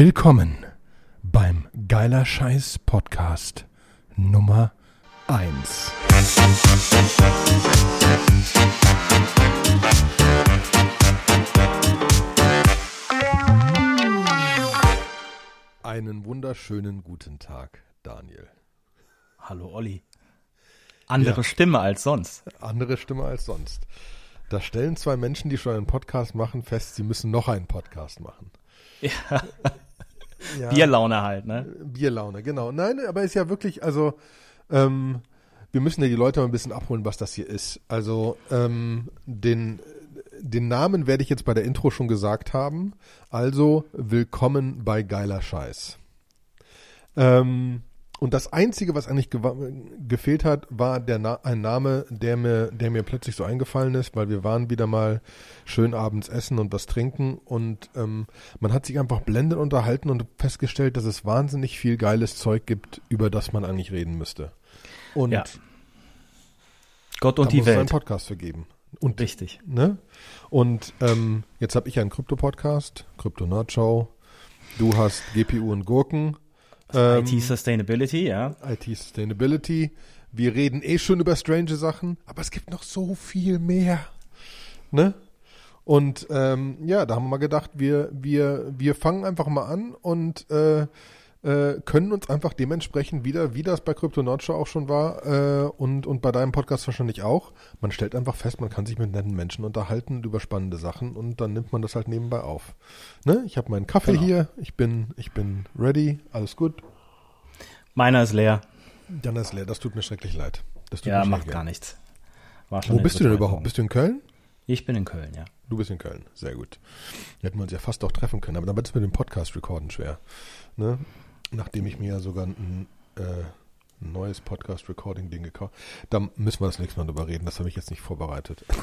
Willkommen beim Geiler Scheiß Podcast Nummer 1. Einen wunderschönen guten Tag, Daniel. Hallo Olli. Andere Ja. Stimme als sonst. Andere Stimme als sonst. Da stellen zwei Menschen, die schon einen Podcast machen, fest, sie müssen noch einen Podcast machen. Ja, Ja, Bierlaune halt, ne? Bierlaune, genau. Nein, aber ist ja wirklich, also ähm, wir müssen ja die Leute mal ein bisschen abholen, was das hier ist. Also ähm, den, den Namen werde ich jetzt bei der Intro schon gesagt haben. Also willkommen bei geiler Scheiß. Ähm, und das Einzige, was eigentlich gewa- gefehlt hat, war der Na ein Name, der mir, der mir plötzlich so eingefallen ist, weil wir waren wieder mal schön abends essen und was trinken und ähm, man hat sich einfach blendend unterhalten und festgestellt, dass es wahnsinnig viel geiles Zeug gibt, über das man eigentlich reden müsste. Und Ja. Gott und die muss es einen Welt. Podcast für geben. Und Richtig. Ne? Und ähm, jetzt habe ich einen Krypto-Podcast, Krypto Nerd Show. Du hast GPU und Gurken. Ähm, IT Sustainability, ja. IT Sustainability. Wir reden eh schon über strange Sachen, aber es gibt noch so viel mehr. Ne? Und ähm, ja, da haben wir mal gedacht, wir, wir, wir fangen einfach mal an und äh, äh, können uns einfach dementsprechend wieder, wie das bei Crypto Nerd Show auch schon war äh, und, und bei deinem Podcast wahrscheinlich auch, man stellt einfach fest, man kann sich mit netten Menschen unterhalten über spannende Sachen und dann nimmt man das halt nebenbei auf. Ne? Ich habe meinen Kaffee Genau. hier, ich bin, ich bin ready, alles gut. Meiner ist leer. Dann ist leer, das tut mir schrecklich leid. Das tut Ja, mir macht gar nichts. Wo bist du denn überhaupt? Bist du in Köln? Ich bin in Köln, ja. Du bist in Köln, sehr gut. Wir hätten uns ja fast auch treffen können, aber dann wird es mit dem Podcast-Recorden schwer. Ne? Nachdem ich mir ja sogar ein, äh, neues Podcast-Recording-Ding gekauft Da müssen wir das nächste Mal drüber reden, das habe ich jetzt nicht vorbereitet.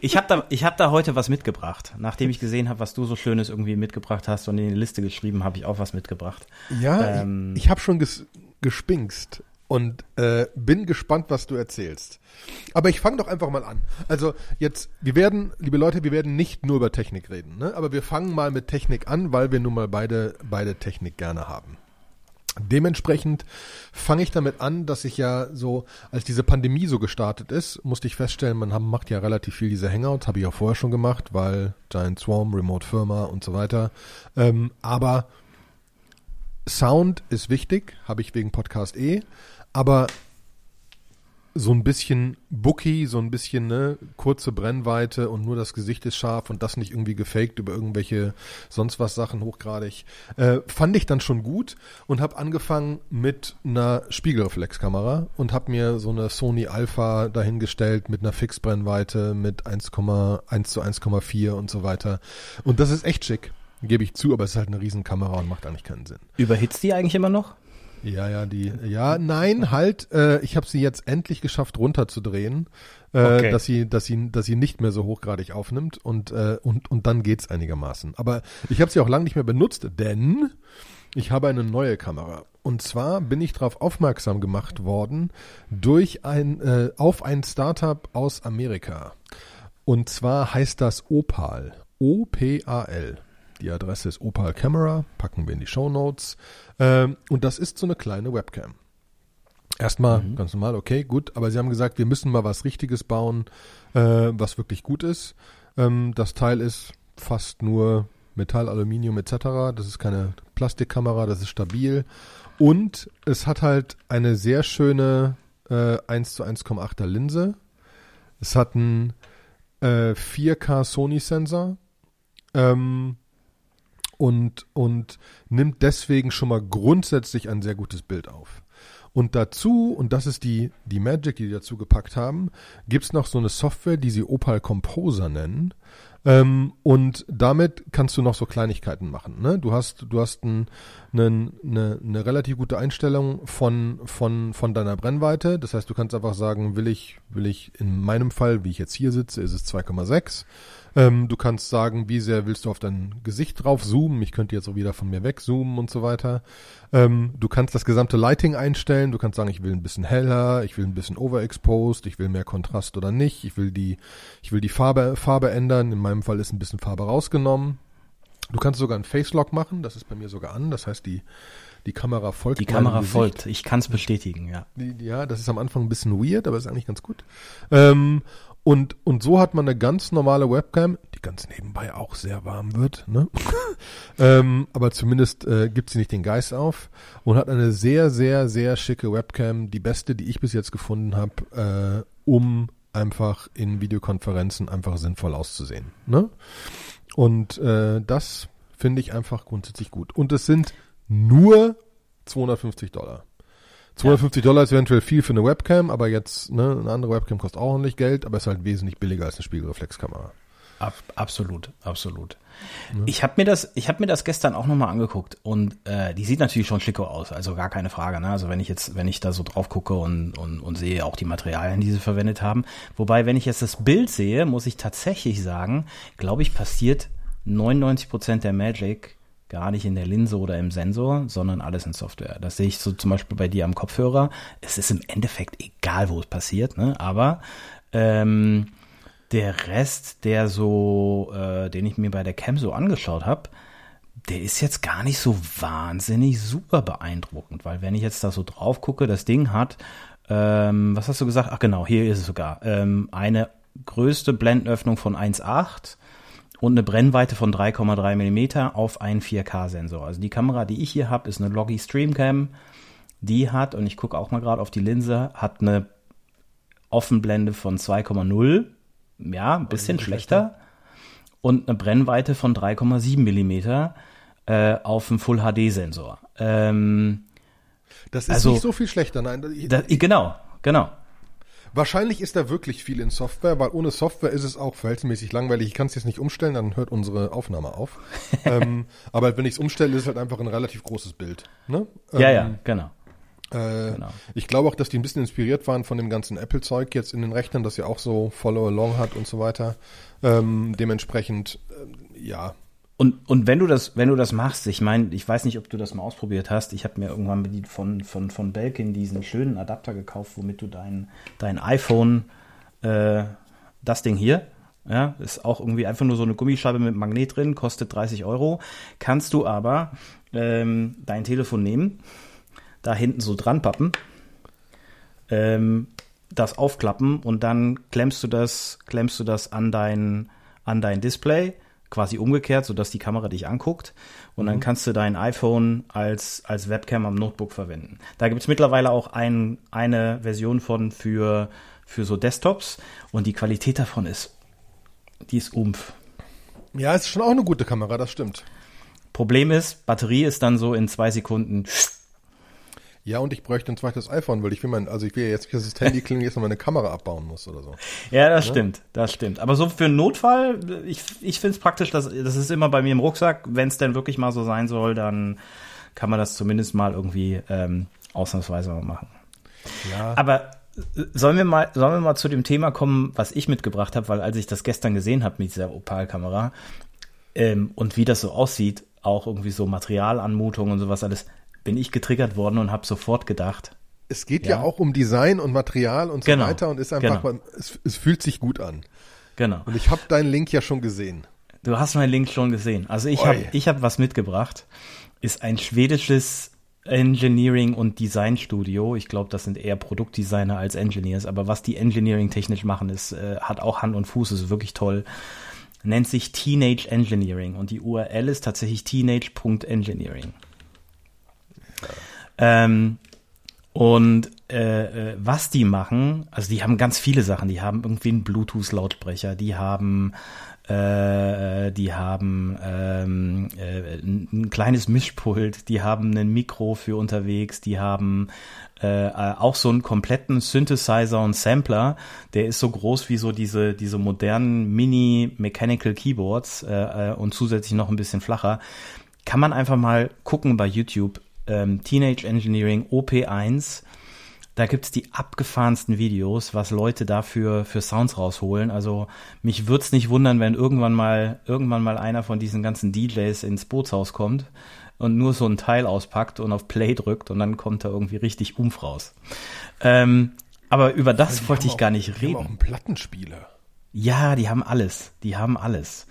Ich habe da, ich hab da heute was mitgebracht. Nachdem ich gesehen habe, was du so Schönes irgendwie mitgebracht hast und in die Liste geschrieben, habe ich auch was mitgebracht. Ja, Ähm. ich, ich habe schon ges gespinkst und äh, bin gespannt, was du erzählst. Aber ich fange doch einfach mal an. Also jetzt, wir werden, liebe Leute, wir werden nicht nur über Technik reden, ne? aber wir fangen mal mit Technik an, weil wir nun mal beide, beide Technik gerne haben. Dementsprechend fange ich damit an, dass ich ja so, als diese Pandemie so gestartet ist, musste ich feststellen, man macht ja relativ viel diese Hangouts, habe ich auch vorher schon gemacht, weil Giant Swarm, Remote Firma und so weiter. Ähm, aber Sound ist wichtig, habe ich wegen Podcast eh, aber so ein bisschen Bookie, so ein bisschen ne, kurze Brennweite und nur das Gesicht ist scharf und das nicht irgendwie gefaked über irgendwelche sonst was Sachen hochgradig, äh, fand ich dann schon gut und habe angefangen mit einer Spiegelreflexkamera und habe mir so eine Sony Alpha dahingestellt mit einer Fixbrennweite mit 1,1 zu 1,4 und so weiter und das ist echt schick. Gebe ich zu, aber es ist halt eine Riesenkamera und macht eigentlich keinen Sinn. Überhitzt die eigentlich immer noch? Ja, ja, die, ja, nein, halt, äh, ich habe sie jetzt endlich geschafft runterzudrehen, äh, Okay. dass sie, dass sie, dass sie nicht mehr so hochgradig aufnimmt und äh, und und dann geht's einigermaßen. Aber ich habe sie auch lange nicht mehr benutzt, denn ich habe eine neue Kamera. Und zwar bin ich darauf aufmerksam gemacht worden durch ein äh, auf ein Startup aus Amerika. Und zwar heißt das Opal. O-P-A-L. Die Adresse ist Opal Camera, packen wir in die Show Notes. Ähm, und das ist so eine kleine Webcam. Erstmal ganz normal, okay, gut, aber sie haben gesagt, wir müssen mal was Richtiges bauen, äh, was wirklich gut ist. Ähm, das Teil ist fast nur Metall, Aluminium etc. Das ist keine Plastikkamera, das ist stabil. Und es hat halt eine sehr schöne äh, 1 zu 1,8er Linse. Es hat einen äh, 4K Sony-Sensor. Ähm, und, und nimmt deswegen schon mal grundsätzlich ein sehr gutes Bild auf. Und dazu, und das ist die, die Magic, die die dazu gepackt haben, gibt's noch so eine Software, die sie Opal Composer nennen. Ähm, und damit kannst du noch so Kleinigkeiten machen. Ne? Du hast, du hast ein, eine, eine, eine relativ gute Einstellung von, von, von deiner Brennweite. Das heißt, du kannst einfach sagen, will ich, will ich in meinem Fall, wie ich jetzt hier sitze, ist es 2,6. Ähm, du kannst sagen, wie sehr willst du auf dein Gesicht drauf zoomen. Ich könnte jetzt auch wieder von mir weg zoomen und so weiter. Ähm, du kannst das gesamte Lighting einstellen. Du kannst sagen, ich will ein bisschen heller, ich will ein bisschen overexposed, ich will mehr Kontrast oder nicht. Ich will die, ich will die Farbe, Farbe ändern. In meinem Fall ist ein bisschen Farbe rausgenommen. Du kannst sogar einen Face-Lock machen, das ist bei mir sogar an, das heißt, die, die Kamera folgt. Die Kamera folgt, ich kann es bestätigen, ja. Ja, das ist am Anfang ein bisschen weird, aber ist eigentlich ganz gut. Ähm, und, und so hat man eine ganz normale Webcam, die ganz nebenbei auch sehr warm wird, ne? ähm, aber zumindest äh, gibt sie nicht den Geist auf und hat eine sehr, sehr, sehr schicke Webcam, die beste, die ich bis jetzt gefunden habe, äh, um einfach in Videokonferenzen einfach sinnvoll auszusehen. Ne? Und äh, das finde ich einfach grundsätzlich gut. Und es sind nur 250 Dollar. 250 ja. Dollar ist eventuell viel für eine Webcam, aber jetzt, ne, eine andere Webcam kostet auch ordentlich Geld, aber ist halt wesentlich billiger als eine Spiegelreflexkamera. Ab, absolut, absolut. Ja. Ich habe mir das, ich habe mir das gestern auch nochmal angeguckt und äh, die sieht natürlich schon schicko aus, also gar keine Frage. Ne? Also wenn ich jetzt, wenn ich da so drauf gucke und, und, und sehe auch die Materialien, die sie verwendet haben. Wobei, wenn ich jetzt das Bild sehe, muss ich tatsächlich sagen, glaube ich, passiert 99 Prozent der Magic gar nicht in der Linse oder im Sensor, sondern alles in Software. Das sehe ich so zum Beispiel bei dir am Kopfhörer. Es ist im Endeffekt egal, wo es passiert, ne? aber ähm, der Rest, der so, äh, den ich mir bei der Cam so angeschaut habe, der ist jetzt gar nicht so wahnsinnig super beeindruckend, weil wenn ich jetzt da so drauf gucke, das Ding hat, ähm, was hast du gesagt? Ach genau, hier ist es sogar, ähm, eine größte Blendenöffnung von 1,8 und eine Brennweite von 3,3 Millimeter auf einen 4K-Sensor. Also die Kamera, die ich hier habe, ist eine Loggi Streamcam. Die hat, und ich gucke auch mal gerade auf die Linse, hat eine Offenblende von 2,0. Ja, ein bisschen schlechter. Und eine Brennweite von 3,7 Millimeter äh, auf einem Full-HD-Sensor. Ähm, das ist also, nicht so viel schlechter, nein. Das, genau, genau. Wahrscheinlich ist da wirklich viel in Software, weil ohne Software ist es auch verhältnismäßig langweilig. Ich kann es jetzt nicht umstellen, dann hört unsere Aufnahme auf. ähm, aber wenn ich es umstelle, ist es halt einfach ein relativ großes Bild. Ne? Ähm, ja, ja, genau. Äh, genau. Ich glaube auch, dass die ein bisschen inspiriert waren von dem ganzen Apple-Zeug jetzt in den Rechnern, das ja auch so Follow Along hat und so weiter. Ähm, dementsprechend, äh, ja, und, und wenn du das, wenn du das machst, ich meine, ich weiß nicht, ob du das mal ausprobiert hast. Ich habe mir irgendwann mit von, von, von Belkin diesen schönen Adapter gekauft, womit du dein, dein iPhone, äh, das Ding hier, ja, ist auch irgendwie einfach nur so eine Gummischeibe mit Magnet drin, kostet 30 Euro. Kannst du aber ähm, dein Telefon nehmen, da hinten so dran pappen, ähm, das aufklappen und dann klemmst du das, klemmst du das an dein, an dein Display quasi umgekehrt, sodass die Kamera dich anguckt und mhm. dann kannst du dein iPhone als, als Webcam am Notebook verwenden. Da gibt es mittlerweile auch ein, eine Version von für, für so Desktops und die Qualität davon ist, die ist umf. Ja, ist schon auch eine gute Kamera, das stimmt. Problem ist, Batterie ist dann so in zwei Sekunden ja, und ich bräuchte ein zweites iPhone, weil ich will mein, also ich will ja jetzt nicht, dass das Handy klingt, jetzt noch meine Kamera abbauen muss oder so. Ja, das ja? stimmt, das stimmt. Aber so für einen Notfall, ich, ich finde es praktisch, dass, das ist immer bei mir im Rucksack. Wenn es denn wirklich mal so sein soll, dann kann man das zumindest mal irgendwie ähm, ausnahmsweise mal machen. Ja. Aber äh, sollen wir mal, sollen wir mal zu dem Thema kommen, was ich mitgebracht habe, weil als ich das gestern gesehen habe mit dieser Opal-Kamera ähm, und wie das so aussieht, auch irgendwie so Materialanmutung und sowas alles, bin ich getriggert worden und habe sofort gedacht. Es geht ja. ja. auch um Design und Material und so genau. weiter und ist einfach, genau. es, es, fühlt sich gut an. Genau. Und ich habe deinen Link ja schon gesehen. Du hast meinen Link schon gesehen. Also ich habe ich hab was mitgebracht. Ist ein schwedisches Engineering und Design Studio. Ich glaube, das sind eher Produktdesigner als Engineers, aber was die Engineering technisch machen, ist, äh, hat auch Hand und Fuß, ist wirklich toll. Nennt sich Teenage Engineering und die URL ist tatsächlich teenage.engineering. Ähm, und äh, äh, was die machen, also die haben ganz viele Sachen. Die haben irgendwie einen Bluetooth-Lautsprecher, die haben äh, die haben ähm, äh, ein kleines Mischpult, die haben ein Mikro für unterwegs, die haben äh, auch so einen kompletten Synthesizer und Sampler, der ist so groß wie so diese diese modernen Mini Mechanical Keyboards äh, äh und zusätzlich noch ein bisschen flacher. Kann man einfach mal gucken bei YouTube ähm, Teenage Engineering OP1. Da gibt's die abgefahrensten Videos, was Leute dafür für Sounds rausholen. Also mich würde es nicht wundern, wenn irgendwann mal irgendwann mal einer von diesen ganzen DJs ins Bootshaus kommt und nur so ein Teil auspackt und auf Play drückt und dann kommt da irgendwie richtig Umf raus. Ähm, aber über das wollte ich auch, gar nicht die reden. Haben auch einen Plattenspieler. Ja, die haben alles. Die haben alles.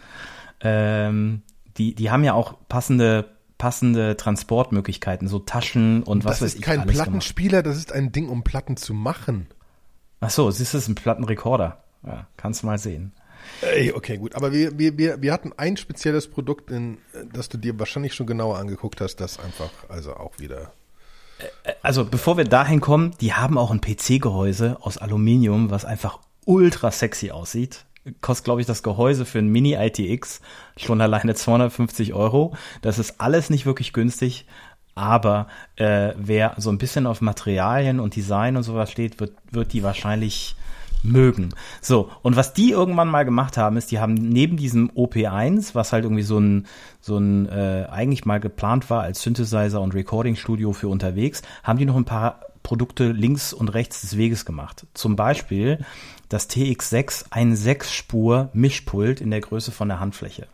Ähm, die, die haben ja auch passende passende Transportmöglichkeiten, so Taschen und was das weiß ich. ist kein Plattenspieler, das ist ein Ding, um Platten zu machen. Ach so, es ist ein Plattenrekorder. Ja, kannst du mal sehen. Ey, okay, gut. Aber wir, wir, wir, wir hatten ein spezielles Produkt, in, das du dir wahrscheinlich schon genauer angeguckt hast, das einfach, also auch wieder. Also bevor wir dahin kommen, die haben auch ein PC-Gehäuse aus Aluminium, was einfach ultra sexy aussieht. Kostet, glaube ich, das Gehäuse für ein Mini ITX schon alleine 250 Euro. Das ist alles nicht wirklich günstig, aber äh, wer so ein bisschen auf Materialien und Design und sowas steht, wird, wird die wahrscheinlich mögen. So, und was die irgendwann mal gemacht haben, ist, die haben neben diesem OP1, was halt irgendwie so ein, so ein äh, eigentlich mal geplant war als Synthesizer und Recording Studio für unterwegs, haben die noch ein paar Produkte links und rechts des Weges gemacht. Zum Beispiel das TX6, ein Sechsspur Mischpult in der Größe von der Handfläche.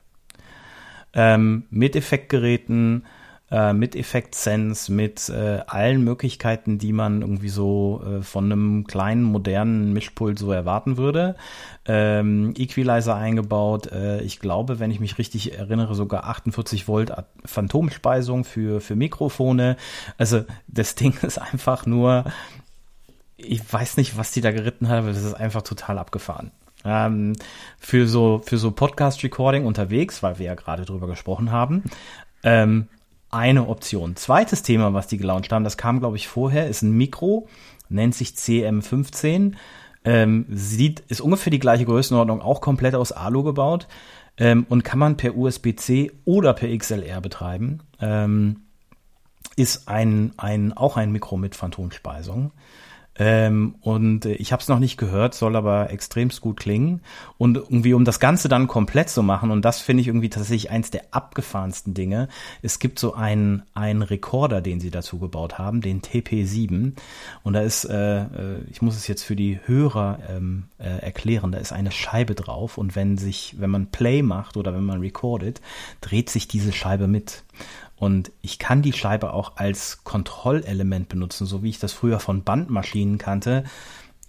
Ähm, mit Effektgeräten, äh, mit Effect Sense, mit äh, allen Möglichkeiten, die man irgendwie so äh, von einem kleinen, modernen Mischpult so erwarten würde. Ähm, Equalizer eingebaut, äh, ich glaube, wenn ich mich richtig erinnere, sogar 48 Volt Phantomspeisung für, für Mikrofone. Also das Ding ist einfach nur, ich weiß nicht, was die da geritten hat, aber das ist einfach total abgefahren. Ähm, für so für so Podcast Recording unterwegs, weil wir ja gerade drüber gesprochen haben, ähm, eine Option. Zweites Thema, was die gelauncht haben, das kam, glaube ich, vorher, ist ein Mikro, nennt sich CM15. Ähm, sieht, ist ungefähr die gleiche Größenordnung, auch komplett aus Alu gebaut ähm, und kann man per USB-C oder per XLR betreiben. Ähm, ist ein, ein, auch ein Mikro mit Phantomspeisung. Ähm, und äh, ich habe es noch nicht gehört, soll aber extremst gut klingen. Und irgendwie, um das Ganze dann komplett zu machen, und das finde ich irgendwie tatsächlich eins der abgefahrensten Dinge, es gibt so einen, einen Rekorder, den sie dazu gebaut haben, den TP7. Und da ist, äh, äh, ich muss es jetzt für die Hörer ähm, äh, erklären, da ist eine Scheibe drauf und wenn sich, wenn man Play macht oder wenn man recordet, dreht sich diese Scheibe mit. Und ich kann die Scheibe auch als Kontrollelement benutzen, so wie ich das früher von Bandmaschinen kannte,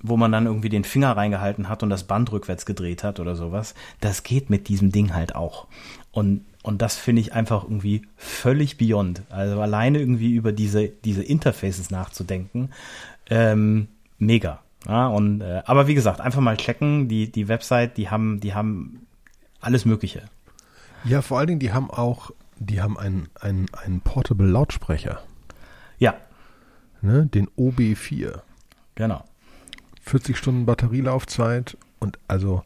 wo man dann irgendwie den Finger reingehalten hat und das Band rückwärts gedreht hat oder sowas. Das geht mit diesem Ding halt auch. Und, und das finde ich einfach irgendwie völlig beyond. Also alleine irgendwie über diese, diese Interfaces nachzudenken, ähm, mega. Ja, und, äh, aber wie gesagt, einfach mal checken, die, die Website, die haben, die haben alles Mögliche. Ja, vor allen Dingen, die haben auch die haben einen, einen, einen Portable Lautsprecher. Ja. Ne, den OB4. Genau. 40 Stunden Batterielaufzeit und also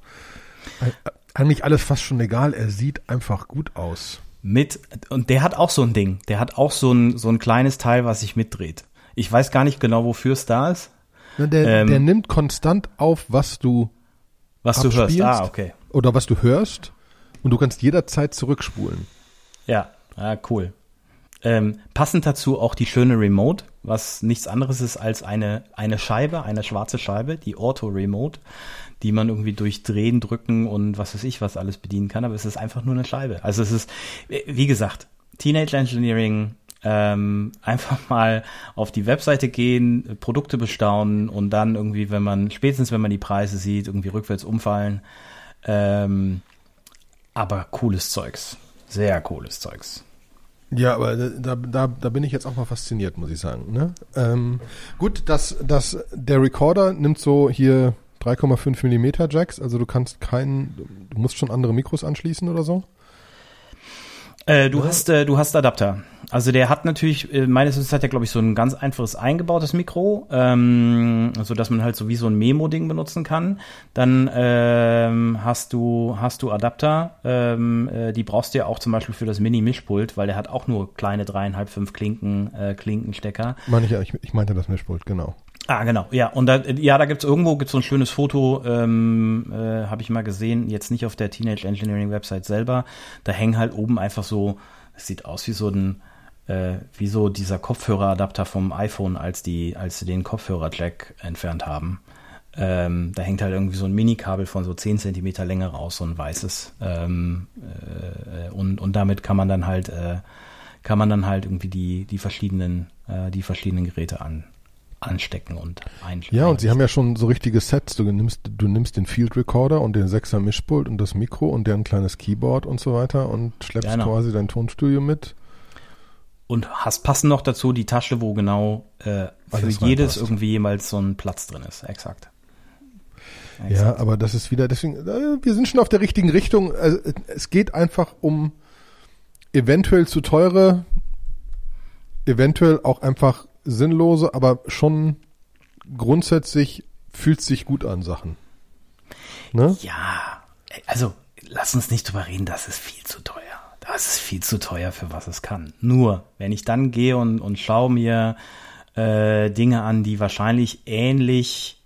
äh, eigentlich alles fast schon egal. Er sieht einfach gut aus. Mit, und der hat auch so ein Ding. Der hat auch so ein, so ein kleines Teil, was sich mitdreht. Ich weiß gar nicht genau, wofür es da ist. Ne, der, ähm, der nimmt konstant auf, was du was du hörst. Ah, okay. Oder was du hörst und du kannst jederzeit zurückspulen. Ja, ja cool. Ähm, passend dazu auch die schöne Remote, was nichts anderes ist als eine, eine Scheibe, eine schwarze Scheibe, die Auto Remote, die man irgendwie durch Drehen, Drücken und was weiß ich was alles bedienen kann, aber es ist einfach nur eine Scheibe. Also es ist, wie gesagt, Teenage Engineering, ähm, einfach mal auf die Webseite gehen, Produkte bestaunen und dann irgendwie, wenn man, spätestens wenn man die Preise sieht, irgendwie rückwärts umfallen. Ähm, aber cooles Zeugs. Sehr cooles Zeugs. Ja, aber da, da, da bin ich jetzt auch mal fasziniert, muss ich sagen. Ne? Ähm, gut, das, das, der Recorder nimmt so hier 3,5 Millimeter Jacks, also du kannst keinen, du musst schon andere Mikros anschließen oder so. Äh, du ja. hast, äh, du hast Adapter. Also der hat natürlich, äh, meines Wissens hat er, glaube ich, so ein ganz einfaches eingebautes Mikro, ähm, so dass man halt so wie so ein Memo-Ding benutzen kann. Dann ähm, hast du, hast du Adapter, ähm, äh, die brauchst du ja auch zum Beispiel für das Mini-Mischpult, weil der hat auch nur kleine dreieinhalb, fünf Klinken, äh, Klinkenstecker. Meine ich ja, ich, ich meinte das Mischpult, genau. Ah, genau, ja. Und da, ja, da gibt's irgendwo gibt's so ein schönes Foto, ähm, äh, habe ich mal gesehen, jetzt nicht auf der Teenage Engineering Website selber. Da hängen halt oben einfach so, es sieht aus wie so ein, äh, wie so dieser Kopfhöreradapter vom iPhone, als die, als sie den Kopfhörer-Jack entfernt haben. Ähm, da hängt halt irgendwie so ein Minikabel von so 10 Zentimeter Länge raus, so ein weißes. Ähm, äh, und, und damit kann man dann halt, äh, kann man dann halt irgendwie die, die verschiedenen, äh, die verschiedenen Geräte an, anstecken und einstellen. Ja, und sie haben ja schon so richtige Sets. Du nimmst, du nimmst den Field Recorder und den 6er Mischpult und das Mikro und deren kleines Keyboard und so weiter und schleppst Genau. quasi dein Tonstudio mit. Und hast passen noch dazu die Tasche, wo genau äh, für jedes irgendwie jemals so ein Platz drin ist. Exakt. Ja, aber das ist wieder, deswegen, äh, wir sind schon auf der richtigen Richtung. Also, äh, es geht einfach um eventuell zu teure, eventuell auch einfach sinnlose, aber schon grundsätzlich fühlt sich gut an Sachen. Ne? Ja, also lass uns nicht drüber reden, das ist viel zu teuer. Das ist viel zu teuer für was es kann. Nur, wenn ich dann gehe und, und schaue mir äh, Dinge an, die wahrscheinlich ähnlich,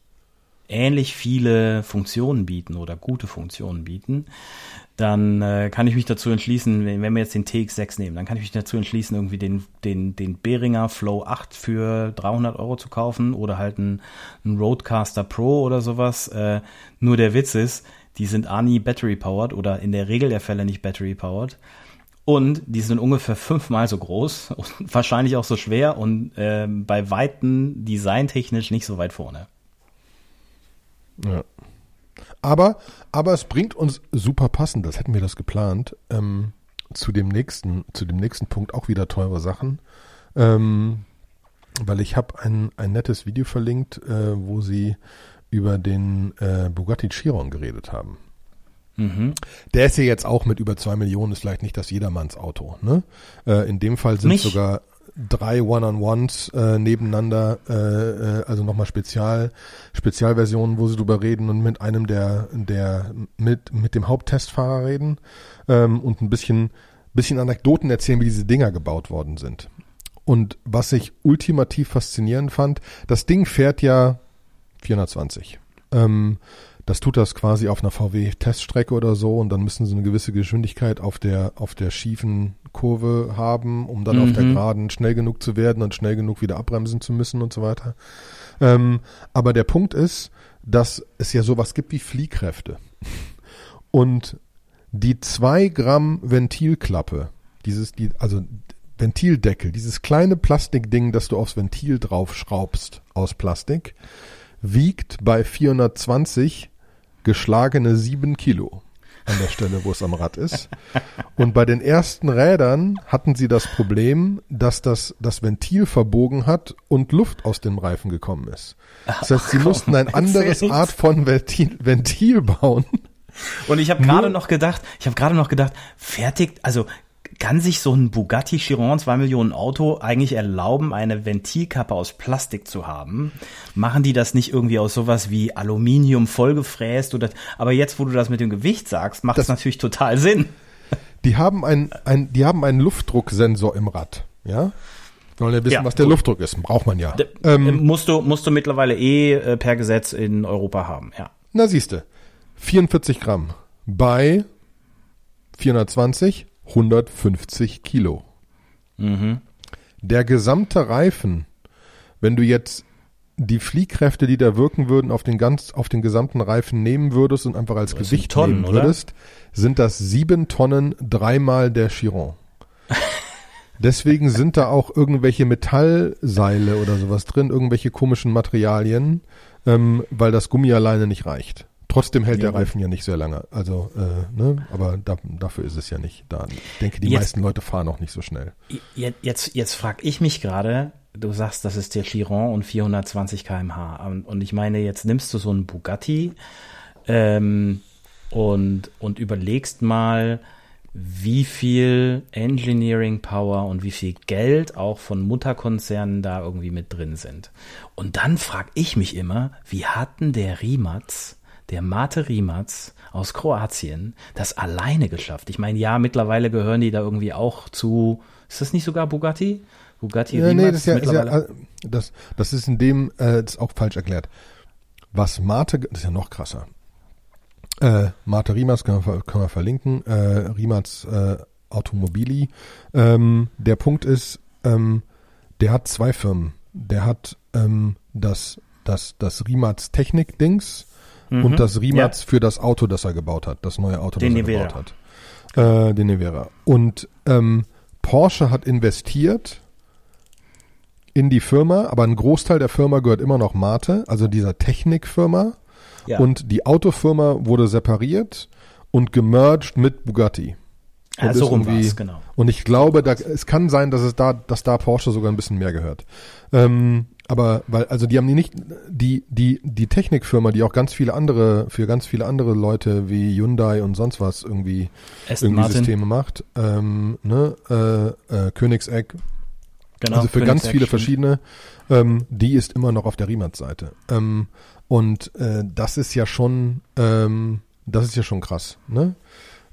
ähnlich viele Funktionen bieten oder gute Funktionen bieten, dann äh, kann ich mich dazu entschließen, wenn, wenn wir jetzt den TX6 nehmen, dann kann ich mich dazu entschließen, irgendwie den, den, den Behringer Flow 8 für 300 Euro zu kaufen oder halt einen, Roadcaster Pro oder sowas. Äh, nur der Witz ist, die sind A nie battery powered oder in der Regel der Fälle nicht battery powered. Und die sind ungefähr fünfmal so groß und wahrscheinlich auch so schwer und ähm, bei Weitem designtechnisch nicht so weit vorne. Ja. Aber, aber es bringt uns super passend, das hätten wir das geplant, ähm, zu dem nächsten, zu dem nächsten Punkt auch wieder teure Sachen. Ähm, weil ich habe ein, ein nettes Video verlinkt, äh, wo sie über den äh, Bugatti Chiron geredet haben. Mhm. Der ist ja jetzt auch mit über zwei Millionen, ist vielleicht nicht das Jedermannsauto. Ne? Äh, in dem Fall sind Nicht? sogar drei One-on-Ones äh, nebeneinander, äh, äh, also nochmal Spezial, Spezialversionen, wo sie drüber reden und mit einem der, der mit, mit dem Haupttestfahrer reden ähm, und ein bisschen, bisschen Anekdoten erzählen, wie diese Dinger gebaut worden sind. Und was ich ultimativ faszinierend fand, das Ding fährt ja 420. Ähm, das tut das quasi auf einer VW-Teststrecke oder so und dann müssen sie eine gewisse Geschwindigkeit auf der, auf der schiefen Kurve haben, um dann auf der Mhm. geraden schnell genug zu werden und schnell genug wieder abbremsen zu müssen und so weiter. Ähm, aber der Punkt ist, dass es ja sowas gibt wie Fliehkräfte. Und die zwei Gramm Ventilklappe, dieses, die, also Ventildeckel, dieses kleine Plastikding, das du aufs Ventil draufschraubst aus Plastik, wiegt bei 420 geschlagene sieben Kilo an der Stelle, wo es am Rad ist. Und bei den ersten Rädern hatten sie das Problem, dass das, das Ventil verbogen hat und Luft aus dem Reifen gekommen ist. Das heißt, sie mussten ein anderes. Art von Ventil, Ventil bauen. Und ich habe gerade noch gedacht, ich habe gerade noch gedacht, fertigt, also kann sich so ein Bugatti Chiron 2 Millionen Auto eigentlich erlauben, eine Ventilkappe aus Plastik zu haben? Machen die das nicht irgendwie aus sowas wie Aluminium vollgefräst oder, aber jetzt, wo du das mit dem Gewicht sagst, macht das Das- natürlich total Sinn. Die haben ein, ein, die haben einen Luftdrucksensor im Rad, ja? Wollen ja wissen, Ja, was der gut. Luftdruck ist. Braucht man ja. D- Ähm, musst du, musst du mittlerweile eh äh, per Gesetz in Europa haben, ja. Na siehste, 44 Gramm bei 420, 150 Kilo. Mhm. Der gesamte Reifen, wenn du jetzt die Fliehkräfte, die da wirken würden, auf den ganz, auf den gesamten Reifen nehmen würdest und einfach als Das Gewicht Tonnen, nehmen oder? würdest, sind das sieben Tonnen dreimal der Chiron. Deswegen sind da auch irgendwelche Metallseile oder sowas drin, irgendwelche komischen Materialien, ähm, weil das Gummi alleine nicht reicht. Trotzdem hält Ja, der. Reifen ja nicht sehr lange. Also, äh, ne, aber da, dafür ist es ja nicht da. Ich denke, die Jetzt- meisten Leute fahren auch nicht so schnell. Jetzt, jetzt, frage ich mich gerade, du sagst, das ist der Chiron und 420 km/h. Und, und ich meine, jetzt nimmst du so einen Bugatti ähm, und, und überlegst mal, wie viel Engineering Power und wie viel Geld auch von Mutterkonzernen da irgendwie mit drin sind. Und dann frage ich mich immer, wie hat denn der Rimac, der Mate Rimac aus Kroatien, das alleine geschafft? Ich meine, ja, mittlerweile gehören die da irgendwie auch zu, ist das nicht sogar Bugatti? Bugatti Ja, nee, Rimac das ist ja, ist ja mittlerweile. äh, das, das ist in dem, äh, das ist auch falsch erklärt. Was Mate, das ist ja noch krasser. Äh, Mate Rimac können wir, können wir verlinken, äh, Rimac äh, Automobili. Ähm, der Punkt ist, ähm, der hat zwei Firmen. Der hat ähm, das, das, das Rimac Technik-Dings und das Rimac für das Auto, das er gebaut hat, das neue Auto, Den das er Nevera. gebaut hat. Äh, den Nevera. Und ähm, Porsche hat investiert in die Firma, aber ein Großteil der Firma gehört immer noch Mate, also dieser Technikfirma. Ja. Und die Autofirma wurde separiert und gemerged mit Bugatti. Ja, Und so ist rum war's, genau. Und ich glaube, da, es kann sein, dass es da, dass da Porsche sogar ein bisschen mehr gehört. Ähm, aber weil, also die haben die nicht, die, die, die Technikfirma, die auch ganz viele andere, für ganz viele andere Leute wie Hyundai und sonst was irgendwie, Aston irgendwie Martin. Systeme macht, ähm, ne, äh, äh, Königsegg, Genau, also für ganz Königsegg, viele stimmt. verschiedene, ähm, die ist immer noch auf der Riemann-Seite. Ähm, und äh, das ist ja schon, ähm, das ist ja schon krass. Ne?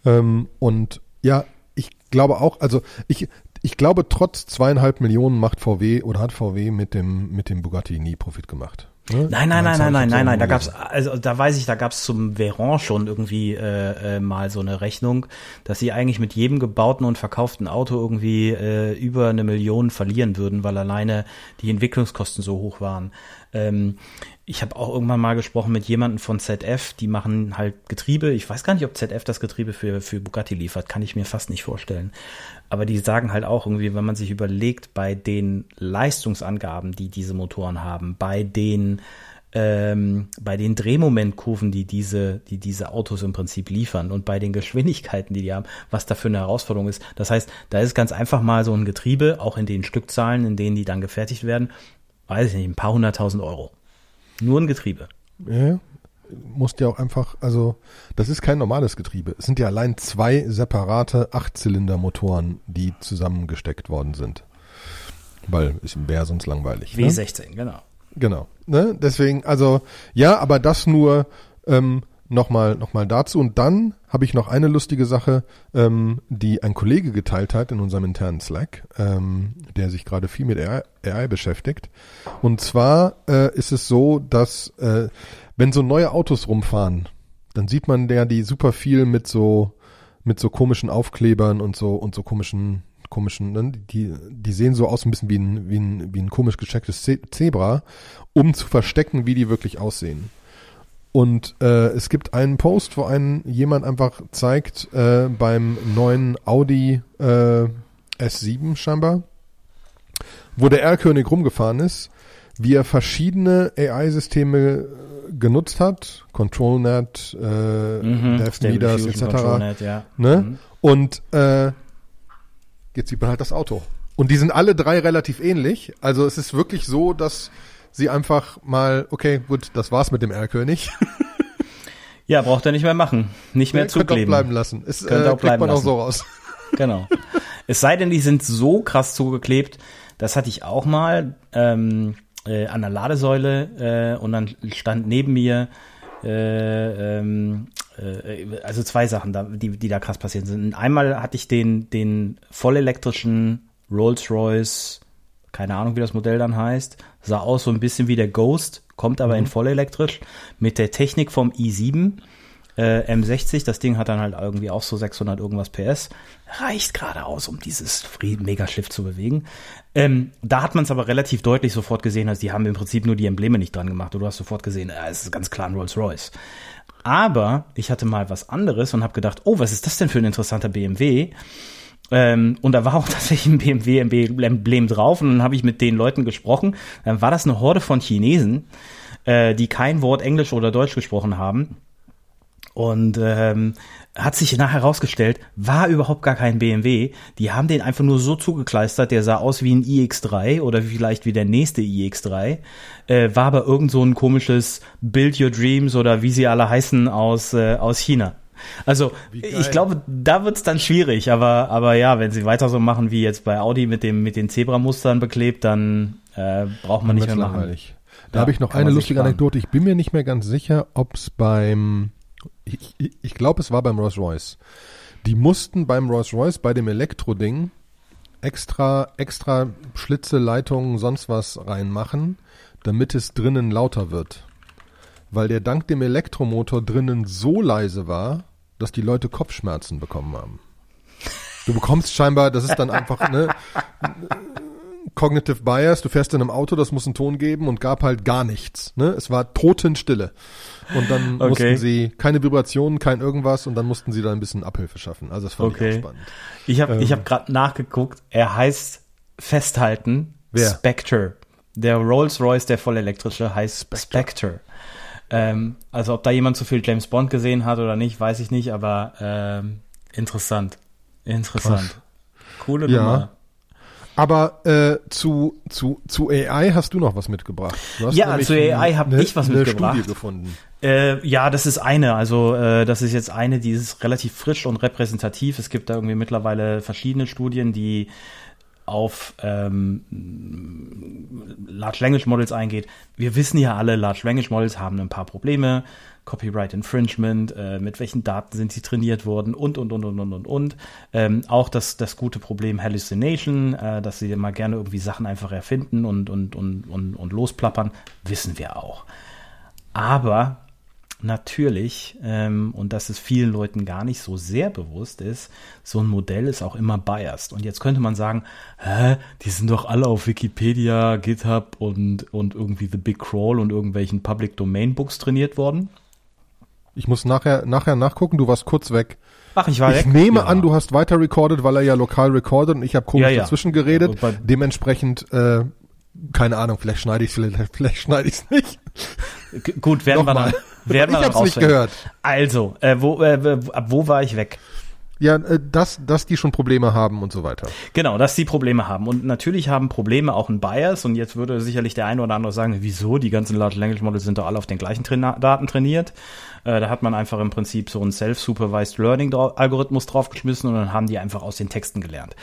Ähm, und ja, ich glaube auch, also ich, ich glaube, trotz zweieinhalb Millionen macht VW oder hat VW mit dem, mit dem Bugatti nie Profit gemacht. Ne? Nein, nein, nein, nein, nein, nein, nein. Da gab's, also da weiß ich, da gab's zum Veyron schon irgendwie äh, äh, mal so eine Rechnung, dass sie eigentlich mit jedem gebauten und verkauften Auto irgendwie äh, über eine Million verlieren würden, weil alleine die Entwicklungskosten so hoch waren. Ähm, ich habe auch irgendwann mal gesprochen mit jemandem von ZF, die machen halt Getriebe. Ich weiß gar nicht, ob ZF das Getriebe für, für Bugatti liefert, kann ich mir fast nicht vorstellen. Aber die sagen halt auch irgendwie, wenn man sich überlegt, bei den Leistungsangaben, die diese Motoren haben, bei den ähm, bei den Drehmomentkurven, die diese, die diese Autos im Prinzip liefern und bei den Geschwindigkeiten, die die haben, was da für eine Herausforderung ist. Das heißt, da ist ganz einfach mal so ein Getriebe, auch in den Stückzahlen, in denen die dann gefertigt werden, weiß ich nicht, ein paar hunderttausend Euro. Nur ein Getriebe. Ja, musst ja auch einfach, also das ist kein normales Getriebe. Es sind ja allein zwei separate Achtzylindermotoren, die zusammengesteckt worden sind. Weil es wäre sonst langweilig. Ne? W16, genau. Genau. Ne? Deswegen, also ja, aber das nur ähm, nochmal noch mal dazu. Und dann habe ich noch eine lustige Sache, ähm, die ein Kollege geteilt hat in unserem internen Slack, ähm, der sich gerade viel mit AI, AI beschäftigt. Und zwar äh, ist es so, dass äh, wenn so neue Autos rumfahren, dann sieht man der die super viel mit so mit so komischen Aufklebern und so und so komischen komischen, ne? die die sehen so aus ein bisschen wie ein wie ein wie ein komisch gechecktes Ze Zebra, um zu verstecken, wie die wirklich aussehen. Und äh, es gibt einen Post, wo ein jemand einfach zeigt äh, beim neuen Audi äh, S7 scheinbar, wo der Erlkönig rumgefahren ist, wie er verschiedene AI-Systeme äh, genutzt hat, ControlNet, äh, Mhm. Diffusion etc. Ja. Ne? Mhm. Und äh, jetzt sieht man halt das Auto. Und die sind alle drei relativ ähnlich. Also es ist wirklich so, dass sie einfach mal, okay, gut, das war's mit dem Erlkönig. Ja, braucht er nicht mehr machen. Nicht mehr auch zukleben. bleiben lassen. Es Könnt äh, auch bleiben man auch lassen. so raus. Genau. es sei denn, die sind so krass zugeklebt, das hatte ich auch mal ähm, äh, an der Ladesäule äh, und dann stand neben mir äh, ähm, äh, also zwei Sachen, da, die, die da krass passiert sind. Einmal hatte ich den, den vollelektrischen Rolls-Royce, keine Ahnung, wie das Modell dann heißt, sah aus so ein bisschen wie der Ghost, kommt aber in vollelektrisch mit der Technik vom i7 äh, M60. Das Ding hat dann halt irgendwie auch so 600 irgendwas PS. Reicht gerade aus, um dieses Megaschiff zu bewegen. Ähm, da hat man es aber relativ deutlich sofort gesehen, also die haben im Prinzip nur die Embleme nicht dran gemacht. Und du hast sofort gesehen, äh, es ist ganz klar ein Rolls Royce. Aber ich hatte mal was anderes und habe gedacht, oh, was ist das denn für ein interessanter BMW? Ähm, und da war auch tatsächlich ein BMW-Emblem drauf. Und dann habe ich mit den Leuten gesprochen. Dann war das eine Horde von Chinesen, äh, die kein Wort Englisch oder Deutsch gesprochen haben. Und ähm, hat sich nachher herausgestellt, war überhaupt gar kein BMW. Die haben den einfach nur so zugekleistert, der sah aus wie ein iX3 oder vielleicht wie der nächste iX3. Äh, war aber irgend so ein komisches Build Your Dreams oder wie sie alle heißen aus, äh, aus China. Also ich glaube, da wird's dann schwierig, aber, aber ja, wenn sie weiter so machen wie jetzt bei Audi mit dem mit den Zebramustern beklebt, dann äh, braucht man nicht mehr machen. langweilig. Da Ja, habe ich noch eine lustige. Anekdote. Ich bin mir nicht mehr ganz sicher, ob es beim, ich, ich, ich glaube, es war beim Rolls Royce. Die mussten beim Rolls Royce bei dem Elektroding extra, extra Schlitze, Leitungen, sonst was reinmachen, damit es drinnen lauter wird. Weil der dank dem Elektromotor drinnen so leise war, dass die Leute Kopfschmerzen bekommen haben. Du bekommst scheinbar, das ist dann einfach, ne, Cognitive Bias, du fährst in einem Auto, das muss einen Ton geben und gab halt gar nichts. Ne? Es war Totenstille. Und dann Okay. mussten sie keine Vibrationen, kein irgendwas und dann mussten sie da ein bisschen Abhilfe schaffen. Also das fand ich Okay. auch spannend. Ich habe ich Ähm. hab gerade nachgeguckt, er heißt Festhalten Wer? Spectre. Der Rolls-Royce, der vollelektrische, heißt Spectre. Spectre. Ähm, also ob da jemand zu viel James Bond gesehen hat oder nicht, weiß ich nicht, aber ähm, interessant. Interessant. Krass. Coole Ja. Nummer. Aber äh, zu, zu, zu AI hast du noch was mitgebracht. Ja, zu AI hab eine- ich was eine mitgebracht. Studie gefunden. Äh, ja, das ist eine. Also äh, das ist jetzt eine, die ist relativ frisch und repräsentativ. Es gibt da irgendwie mittlerweile verschiedene Studien, die auf ähm, Large Language Models eingeht. Wir wissen ja alle, Large Language Models haben ein paar Probleme. Copyright Infringement, äh, mit welchen Daten sind sie trainiert worden und, und, und, und, und, und, und. Ähm, auch das, das gute Problem Hallucination, äh, dass sie mal gerne irgendwie Sachen einfach erfinden und, und, und, und, und losplappern, wissen wir auch. Aber natürlich, ähm, und das ist vielen Leuten gar nicht so sehr bewusst ist, so ein Modell ist auch immer biased. Und jetzt könnte man sagen, hä, die sind doch alle auf Wikipedia, GitHub und, und irgendwie The Big Crawl und irgendwelchen Public Domain Books trainiert worden. Ich muss nachher, nachher nachgucken, du warst kurz weg. Ach, ich war Ich weg. nehme Ja. an, du hast weiter recorded, weil er ja lokal recordet und ich habe komisch Ja, ja. dazwischen geredet. Dementsprechend, äh, keine Ahnung, vielleicht schneide ich es, vielleicht, vielleicht schneide ich es nicht. G- Gut, werden wir dann, werden Ich hab's nicht gehört. Also, äh, wo, äh, ab wo war ich weg? Ja, äh, dass, dass die schon Probleme haben und so weiter. Genau, dass die Probleme haben. Und natürlich haben Probleme auch ein Bias. Und jetzt würde sicherlich der eine oder andere sagen, wieso? Die ganzen Large Language Models sind doch alle auf den gleichen Traina Daten trainiert. Äh, da hat man einfach im Prinzip so einen Self-Supervised Learning Algorithmus draufgeschmissen und dann haben die einfach aus den Texten gelernt.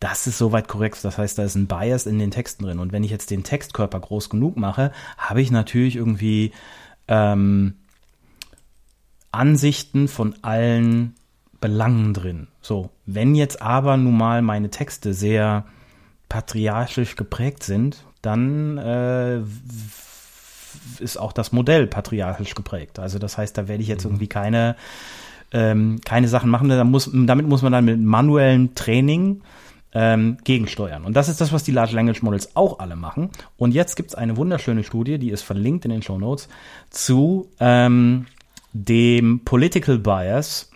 Das ist soweit korrekt. Das heißt, da ist ein Bias in den Texten drin. Und wenn ich jetzt den Textkörper groß genug mache, habe ich natürlich irgendwie ähm, Ansichten von allen Belangen drin. So, wenn jetzt aber nun mal meine Texte sehr patriarchisch geprägt sind, dann äh, ist auch das Modell patriarchisch geprägt. Also das heißt, da werde ich jetzt irgendwie keine ähm, keine Sachen machen. Da muss, damit muss man dann mit manuellem Training ähm, gegensteuern. Und das ist das, was die Large Language Models auch alle machen. Und jetzt gibt's eine wunderschöne Studie, die ist verlinkt in den Show Notes, zu ähm, dem Political Bias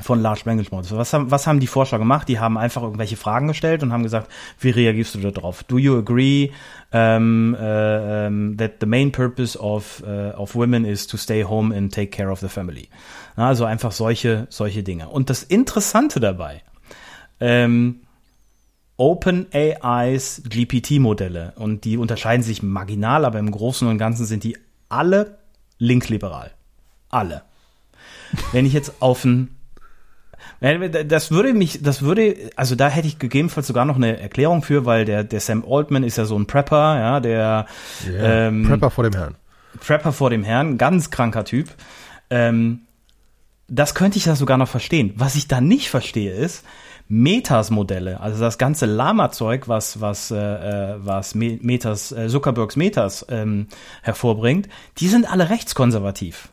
von Large Language Models. Was haben, was haben die Forscher gemacht? Die haben einfach irgendwelche Fragen gestellt und haben gesagt, wie reagierst du darauf? Do you agree um, uh, um, that the main purpose of, uh, of women is to stay home and take care of the family? Na, Also einfach solche, solche Dinge. Und das Interessante dabei, ähm, OpenAIs GPT-Modelle, und die unterscheiden sich marginal, aber im Großen und Ganzen sind die alle linksliberal. Alle. Wenn ich jetzt auf ein das würde mich, das würde, also da hätte ich gegebenenfalls sogar noch eine Erklärung für, weil der, der Sam Altman ist ja so ein Prepper, ja, der ähm, Prepper vor dem Herrn. Prepper vor dem Herrn, ganz kranker Typ. Ähm, das könnte ich ja sogar noch verstehen. Was ich da nicht verstehe ist, Metas-Modelle, also das ganze Lama-Zeug, was was äh, äh, was Me- Metas äh, Zuckerbergs Metas ähm, hervorbringt, die sind alle rechtskonservativ.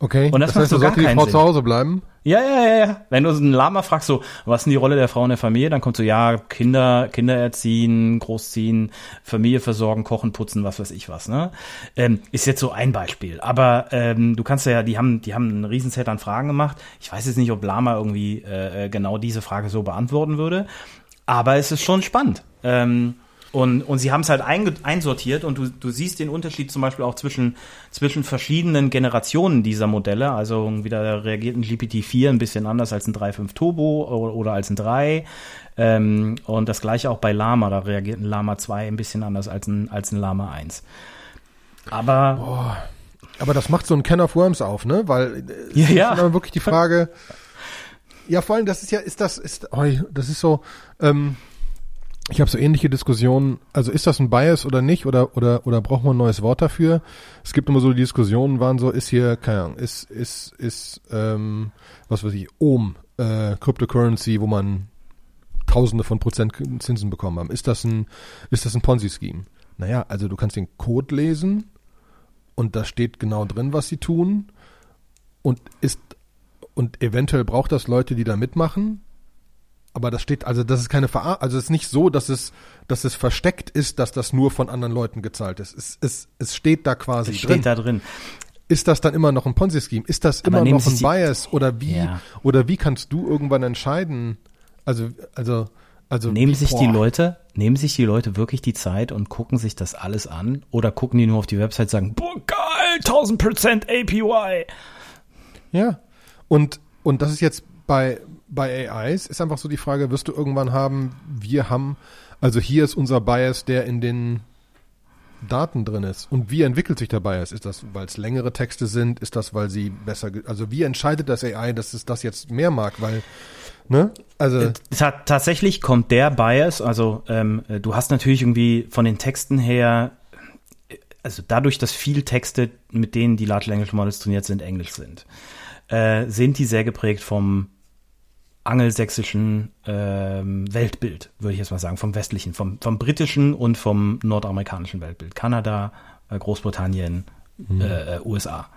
Okay. Und das macht heißt, so da gar sollte die keinen Frau Sinn. zu Hause bleiben. Ja, ja, ja, ja. Wenn du so einen Lama fragst, so, was ist denn die Rolle der Frau in der Familie, dann kommt so, ja, Kinder, Kinder erziehen, großziehen, Familie versorgen, kochen, putzen, was weiß ich was, ne? Ähm, ist jetzt so ein Beispiel. Aber ähm, du kannst ja, die haben, die haben einen Riesenset an Fragen gemacht. Ich weiß jetzt nicht, ob Lama irgendwie äh, äh, genau diese Frage so beantworten würde. Aber es ist schon spannend. Ähm, und, und sie haben es halt einsortiert und du, du siehst den Unterschied zum Beispiel auch zwischen, zwischen verschiedenen Generationen dieser Modelle. Also wieder reagiert ein GPT-4 ein bisschen anders als ein 3.5 Turbo oder, als ein 3. Ähm, und das gleiche auch bei Lama. Da reagiert ein Lama 2 ein bisschen anders als ein, als ein Lama 1. Aber Aber das macht so ein Can of Worms auf, ne? Weil äh, Ja, ist ja. dann wirklich die Frage. Ja, vor allem, das ist ja, ist das, ist, oh, das ist so, ähm, ich habe so ähnliche Diskussionen, also ist das ein Bias oder nicht, oder, oder, oder braucht man ein neues Wort dafür? Es gibt immer so die Diskussionen, waren so, ist hier, keine Ahnung, ist, ist, ist, ähm, was weiß ich, Ohm, äh, Cryptocurrency, wo man Tausende von Prozent Zinsen bekommen haben. Ist das ein, ist das ein Ponzi-Scheme? Naja, also du kannst den Code lesen und da steht genau drin, was sie tun und ist und eventuell braucht das Leute, die da mitmachen. Aber das steht, also das ist keine Ver also es ist nicht so, dass es, dass es versteckt ist, dass das nur von anderen Leuten gezahlt ist. Es, es, es steht da quasi es drin. steht da drin. Ist das dann immer noch ein Ponzi-Scheme? Ist das Aber immer noch ein Bias? Oder wie, Ja. oder wie kannst du irgendwann entscheiden? Also, also, Also nehmen sich die boah. Leute, nehmen sich die Leute wirklich die Zeit und gucken sich das alles an oder gucken die nur auf die Website und sagen, boah, geil, 1000% APY. Ja. Und, und das ist jetzt bei, bei AIs ist einfach so die Frage, wirst du irgendwann haben, wir haben, also hier ist unser Bias, der in den Daten drin ist. Und wie entwickelt sich der Bias? Ist das, weil es längere Texte sind? Ist das, weil sie besser, also wie entscheidet das AI, dass es das jetzt mehr mag? Weil, ne? Also, Ta tatsächlich kommt der Bias, also ähm, äh, du hast natürlich irgendwie von den Texten her, äh, also dadurch, dass viel Texte, mit denen die Large Language Models trainiert sind, Englisch sind, äh, sind die sehr geprägt vom angelsächsischen ähm, Weltbild, würde ich jetzt mal sagen, vom westlichen, vom, vom britischen und vom nordamerikanischen Weltbild. Kanada, äh, Großbritannien, äh, äh, USA.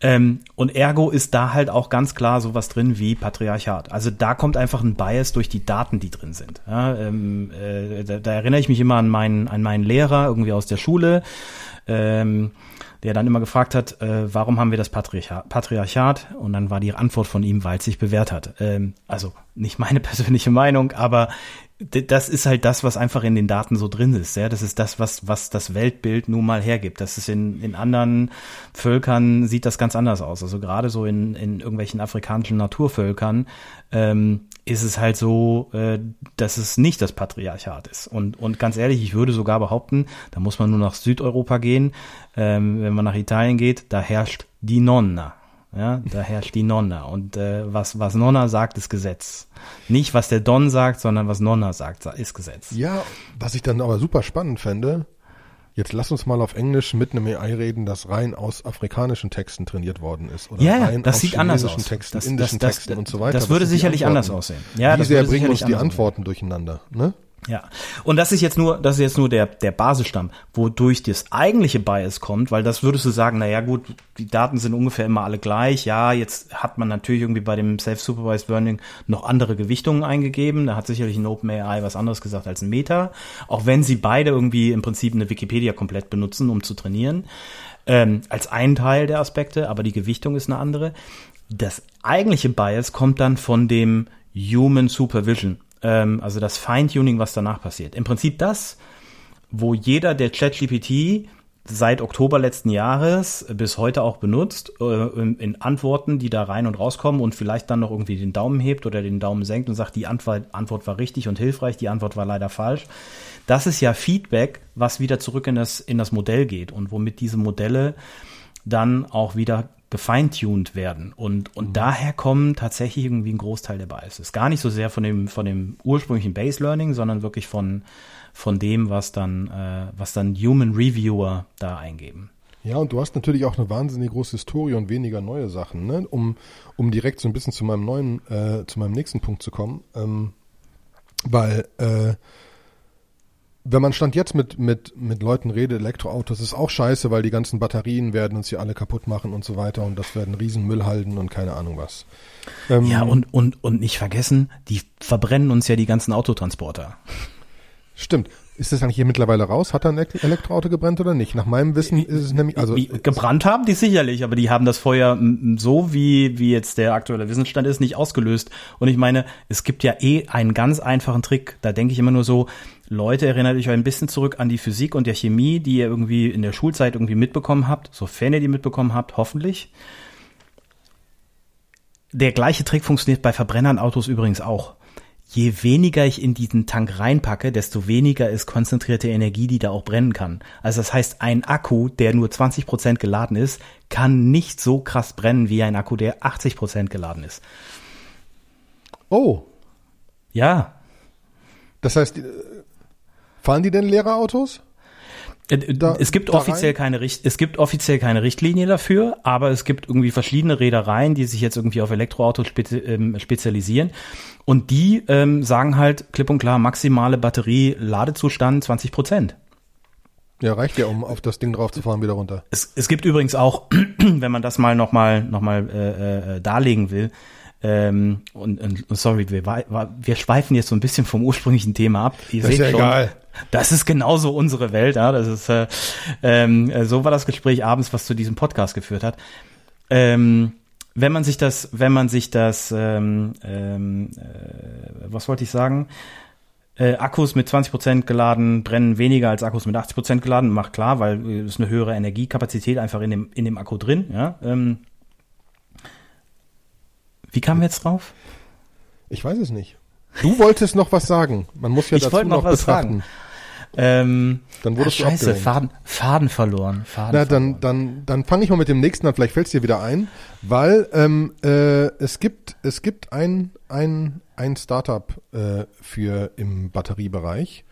Ähm, und ergo ist da halt auch ganz klar sowas drin wie Patriarchat. Also da kommt einfach ein Bias durch die Daten, die drin sind. Ja, ähm, äh, da, da erinnere ich mich immer an meinen, an meinen Lehrer irgendwie aus der Schule, ähm, der dann immer gefragt hat, äh, warum haben wir das Patriarchat, Patriarchat? Und dann war die Antwort von ihm, weil es sich bewährt hat. Ähm, also nicht meine persönliche Meinung, aber das ist halt das, was einfach in den Daten so drin ist. Ja, das ist das, was was das Weltbild nun mal hergibt. Das ist in in anderen Völkern sieht das ganz anders aus. Also gerade so in in irgendwelchen afrikanischen Naturvölkern ähm, ist es halt so, äh, dass es nicht das Patriarchat ist. Und und ganz ehrlich, ich würde sogar behaupten, da muss man nur nach Südeuropa gehen. Ähm, wenn man nach Italien geht, da herrscht die Nonna. Ja, da herrscht die Nonna. Und äh, was, was Nonna sagt, ist Gesetz. Nicht, was der Don sagt, sondern was Nonna sagt, ist Gesetz. ja, was ich dann aber super spannend fände, jetzt lass uns mal auf Englisch mit einem AI reden, das rein aus afrikanischen Texten trainiert worden ist. Oder Ja, rein das aus sieht anders aus. Texten, Das- indischen das- das- Texten und so weiter. das würde sicherlich anders aussehen. Ja, Wie das sehr würde bringen uns sicherlich die. Antworten durcheinander, ne? Ja. Und das ist jetzt nur, das ist jetzt nur der, der Basisstamm, wodurch das eigentliche Bias kommt, weil das würdest du sagen, na ja, gut, die Daten sind ungefähr immer alle gleich. Ja, jetzt hat man natürlich irgendwie bei dem Self-Supervised Learning noch andere Gewichtungen eingegeben. Da hat sicherlich ein OpenAI was anderes gesagt als ein Meta. Auch wenn sie beide irgendwie im Prinzip eine Wikipedia komplett benutzen, um zu trainieren. Ähm, als ein Teil der Aspekte, aber die Gewichtung ist eine andere. Das eigentliche Bias kommt dann von dem Human Supervision, ähm, also das Feintuning, was danach passiert. Im Prinzip das, wo jeder, der ChatGPT seit Oktober letzten Jahres bis heute auch benutzt, äh, in, Antworten, die da rein und rauskommen und vielleicht dann noch irgendwie den Daumen hebt oder den Daumen senkt und sagt, die Antwort, Antwort war richtig und hilfreich, die Antwort war leider falsch. Das ist ja Feedback, was wieder zurück in das, in das Modell geht und womit diese Modelle dann auch wieder gefeintuned werden. Und, und daher kommen tatsächlich irgendwie ein Großteil der Biases. Gar nicht so sehr von dem, von dem ursprünglichen Base Learning, sondern wirklich von, von dem, was dann, äh, was dann Human Reviewer da eingeben. Ja, und du hast natürlich auch eine wahnsinnig große Historie und weniger neue Sachen, ne? Um, um direkt so ein bisschen zu meinem neuen, äh, zu meinem nächsten Punkt zu kommen. Ähm, weil, äh, wenn man stand jetzt mit, mit, mit Leuten redet, Elektroautos ist auch scheiße, weil die ganzen Batterien werden uns hier alle kaputt machen und so weiter und das werden Riesenmüll halten und keine Ahnung was. Ähm, Ja, und, und, und nicht vergessen, die verbrennen uns ja die ganzen Autotransporter. Stimmt. Ist das eigentlich hier mittlerweile raus? Hat er ein Elek- Elektroauto gebrannt oder nicht? Nach meinem Wissen ist es nämlich, also gebrannt haben die sicherlich, aber die haben das Feuer so, wie, wie jetzt der aktuelle Wissensstand ist, nicht ausgelöst. Und ich meine, es gibt ja eh einen ganz einfachen Trick. Da denke ich immer nur so, Leute, erinnert euch ein bisschen zurück an die Physik und der Chemie, die ihr irgendwie in der Schulzeit irgendwie mitbekommen habt, sofern ihr die mitbekommen habt, hoffentlich. Der gleiche Trick funktioniert bei Verbrennern-Autos übrigens auch. Je weniger ich in diesen Tank reinpacke, desto weniger ist konzentrierte Energie, die da auch brennen kann. Also das heißt, ein Akku, der nur 20% geladen ist, kann nicht so krass brennen wie ein Akku, der 80% geladen ist. oh, Ja, das heißt, äh, fahren die denn leere Autos? Äh, Da- es gibt offiziell rein? keine Richt es gibt offiziell keine Richtlinie dafür, aber es gibt irgendwie verschiedene Reedereien, die sich jetzt irgendwie auf Elektroautos spezi ähm, spezialisieren und die ähm, sagen halt klipp und klar maximale Batterie-Ladezustand 20 Prozent. Ja, reicht ja, um auf das Ding drauf zu fahren, wieder runter. Es, es gibt übrigens auch, wenn man das mal nochmal noch mal, äh, äh, darlegen will, ähm, und, und sorry, wir, wir schweifen jetzt so ein bisschen vom ursprünglichen Thema ab. Ihr Das ist ja egal. Das ist genauso unsere Welt. Ja? Das ist äh, äh, so war das Gespräch abends, was zu diesem Podcast geführt hat. Ähm, wenn man sich das, wenn man sich das, ähm, ähm, äh, was wollte ich sagen? Äh, Akkus mit 20% geladen brennen weniger als Akkus mit 80% geladen, macht klar, weil äh, es eine höhere Energiekapazität einfach in dem, in dem Akku drin. Ja? Ähm, wie kamen wir jetzt drauf? Ich weiß es nicht. Du wolltest noch was sagen. Man muss ja Ich dazu wollte noch noch was betrachten. sagen. Ähm, Dann wurdest ah, du scheiße, abgelenkt. Faden, Faden verloren. Faden Na, verloren. dann, dann, dann fange ich mal mit dem nächsten an, vielleicht fällt es dir wieder ein, weil ähm, äh, es gibt, es gibt ein, ein, ein Startup äh, für im Batteriebereich.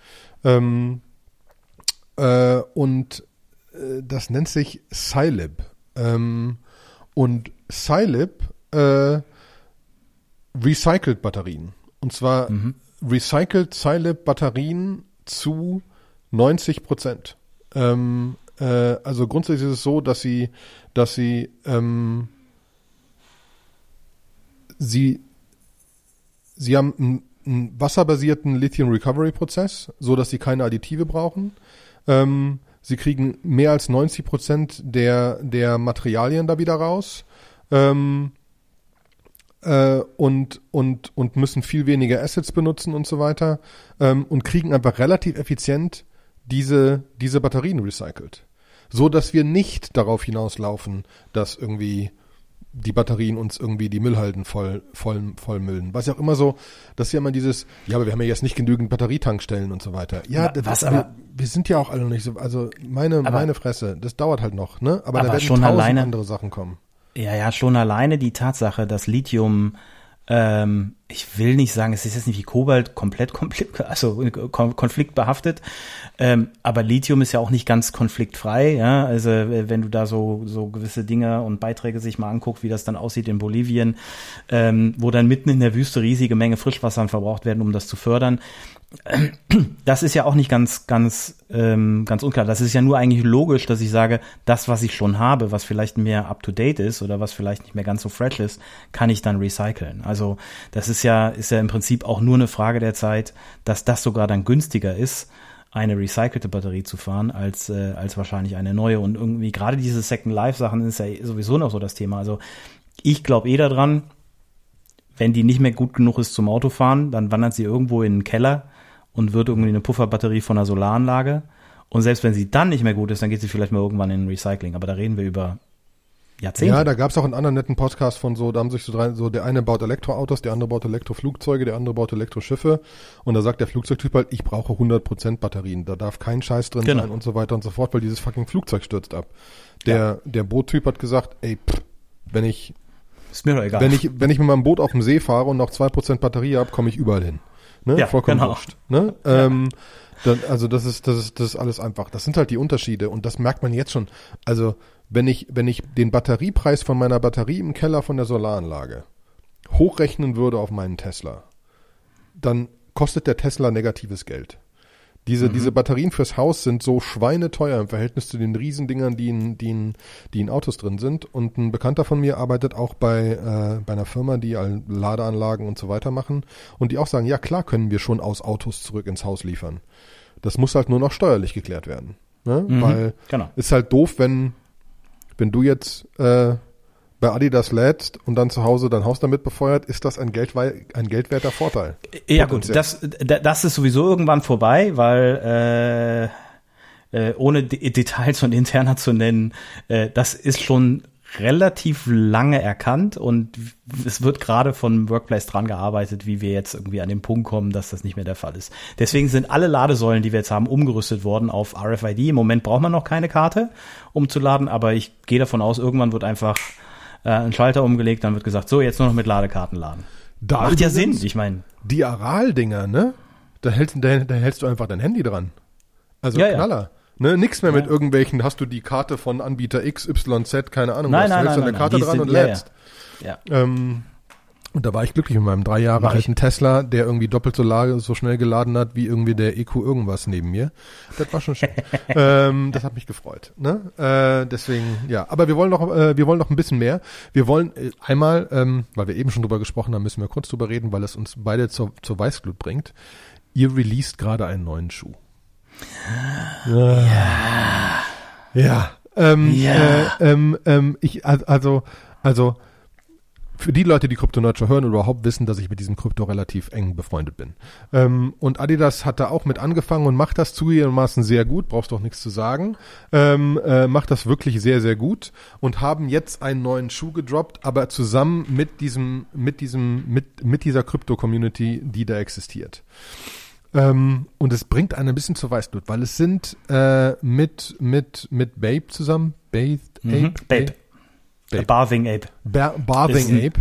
Ähm, äh, und äh, das nennt sich Scilib. Ähm, und Scilib äh, recycelt Batterien. Und zwar recycelt Scilib Batterien zu 90 Prozent. Ähm, äh, also grundsätzlich ist es so, dass sie, dass sie, ähm, sie, sie haben einen, einen wasserbasierten Lithium Recovery Prozess, so dass sie keine Additive brauchen. Ähm, sie kriegen mehr als 90 Prozent der, der Materialien da wieder raus. Ähm, äh, und, und, und müssen viel weniger Assets benutzen und so weiter ähm, und kriegen einfach relativ effizient diese, diese Batterien recycelt. So dass wir nicht darauf hinauslaufen, dass irgendwie die Batterien uns irgendwie die Müllhalden voll, voll, vollmüllen. Was ja auch immer so, das ist ja immer dieses, ja, aber wir haben ja jetzt nicht genügend Batterietankstellen und so weiter. Ja, das- was wir, aber- wir sind ja auch alle noch nicht so, also meine, Aber- meine Fresse, das dauert halt noch, ne? Aber, Aber da werden schon tausend alleine- andere Sachen kommen. Ja, ja, schon alleine die Tatsache, dass Lithium, ähm, ich will nicht sagen, es ist jetzt nicht wie Kobalt komplett also kon konfliktbehaftet, ähm, aber Lithium ist ja auch nicht ganz konfliktfrei, ja, also äh, wenn du da so, so gewisse Dinge und Beiträge sich mal anguckst, wie das dann aussieht in Bolivien, ähm, wo dann mitten in der Wüste riesige Menge Frischwasser verbraucht werden, um das zu fördern, das ist ja auch nicht ganz, ganz, ähm, ganz unklar. Das ist ja nur eigentlich logisch, dass ich sage, das, was ich schon habe, was vielleicht mehr up to date ist oder was vielleicht nicht mehr ganz so fresh ist, kann ich dann recyceln. Also das ist ja, ist ja im Prinzip auch nur eine Frage der Zeit, dass das sogar dann günstiger ist, eine recycelte Batterie zu fahren, als, äh, als wahrscheinlich eine neue. Und irgendwie gerade diese Second Life Sachen ist ja sowieso noch so das Thema. Also ich glaube eh daran, wenn die nicht mehr gut genug ist zum Autofahren, dann wandert sie irgendwo in den Keller und wird irgendwie eine Pufferbatterie von einer Solaranlage. Und selbst wenn sie dann nicht mehr gut ist, dann geht sie vielleicht mal irgendwann in Recycling. Aber da reden wir über Jahrzehnte. Ja, da gab es auch einen anderen netten Podcast von so, da haben sich so drei, so der eine baut Elektroautos, der andere baut Elektroflugzeuge, der andere baut Elektroschiffe und da sagt der Flugzeugtyp halt, ich brauche 100% Batterien, da darf kein Scheiß drin Genau. sein und so weiter und so fort, weil dieses fucking Flugzeug stürzt ab. Der, der Boottyp hat gesagt, ey, pff, wenn ich, ist mir doch egal. wenn ich, wenn ich mit meinem Boot auf dem See fahre und noch 2% Batterie habe, komme ich überall hin. Ne? Ja, Vollkommen genau. wurscht. Ne? Ähm, dann, also das ist, das ist, das ist alles einfach. Das sind halt die Unterschiede und das merkt man jetzt schon. Also wenn ich, wenn ich den Batteriepreis von meiner Batterie im Keller von der Solaranlage hochrechnen würde auf meinen Tesla, dann kostet der Tesla negatives Geld. Diese, diese Batterien fürs Haus sind so schweineteuer im Verhältnis zu den Riesendingern, die in, die in, die in Autos drin sind. Und ein Bekannter von mir arbeitet auch bei, äh, bei einer Firma, die Ladeanlagen und so weiter machen. Und die auch sagen, ja klar können wir schon aus Autos zurück ins Haus liefern. Das muss halt nur noch steuerlich geklärt werden. Ne? Weil genau. ist halt doof, wenn, wenn du jetzt äh, bei Adidas lädst und dann zu Hause dein Haus damit befeuert, ist das ein, Geldwei ein geldwerter Vorteil. Ja gut, das, da- das ist sowieso irgendwann vorbei, weil äh, äh, ohne D Details und interner zu nennen, äh, das ist schon relativ lange erkannt und es wird gerade von Workplace dran gearbeitet, wie wir jetzt irgendwie an den Punkt kommen, dass das nicht mehr der Fall ist. Deswegen sind alle Ladesäulen, die wir jetzt haben, umgerüstet worden auf RFID. Im Moment braucht man noch keine Karte, um zu laden, aber ich gehe davon aus, irgendwann wird einfach äh, ein Schalter umgelegt, dann wird gesagt, so jetzt nur noch mit Ladekarten laden. Da Macht ja Sinn, ich meine. Die Aral-Dinger, ne? Da hältst, da, da hältst du einfach dein Handy dran. Also Ja, ja. Knaller. Ne? Nix mehr mit Ja. irgendwelchen, hast du die Karte von Anbieter X, Y, Z, keine Ahnung, Nein, was. nein, du hältst nein, deine nein, Karte dran sind- und ja, ja. lädst. Ja. Ähm, und da war ich glücklich mit meinem drei Jahre alten Tesla, der irgendwie doppelt so, la- so schnell geladen hat wie irgendwie der EQ irgendwas neben mir. Das war schon schön. ähm, das hat mich gefreut. Ne? Äh, deswegen, ja. Aber wir wollen noch, äh, wir wollen noch ein bisschen mehr. Wir wollen äh, einmal, ähm, weil wir eben schon drüber gesprochen haben, müssen wir kurz drüber reden, weil es uns beide zur, zur Weißglut bringt. Ihr released gerade einen neuen Schuh. Ja. Ja. Ähm, Ja. Äh, ähm, ähm, ich, al- also, also, für die Leute, die Krypto Nurture hören oder überhaupt wissen, dass ich mit diesem Krypto relativ eng befreundet bin. Ähm, und Adidas hat da auch mit angefangen und macht das zugegebenermaßen sehr gut, brauchst doch nichts zu sagen. Ähm, äh, macht das wirklich sehr, sehr gut und haben jetzt einen neuen Schuh gedroppt, aber zusammen mit diesem, mit diesem, mit, mit dieser Krypto-Community, die da existiert. Ähm, und es bringt einen ein bisschen zur Weißblut, weil es sind äh, mit, mit, mit Babe zusammen, Bathed Mhm. Ape, Babe. Babe. Bathing Ape. Ba Bathing Ist ein- Ape.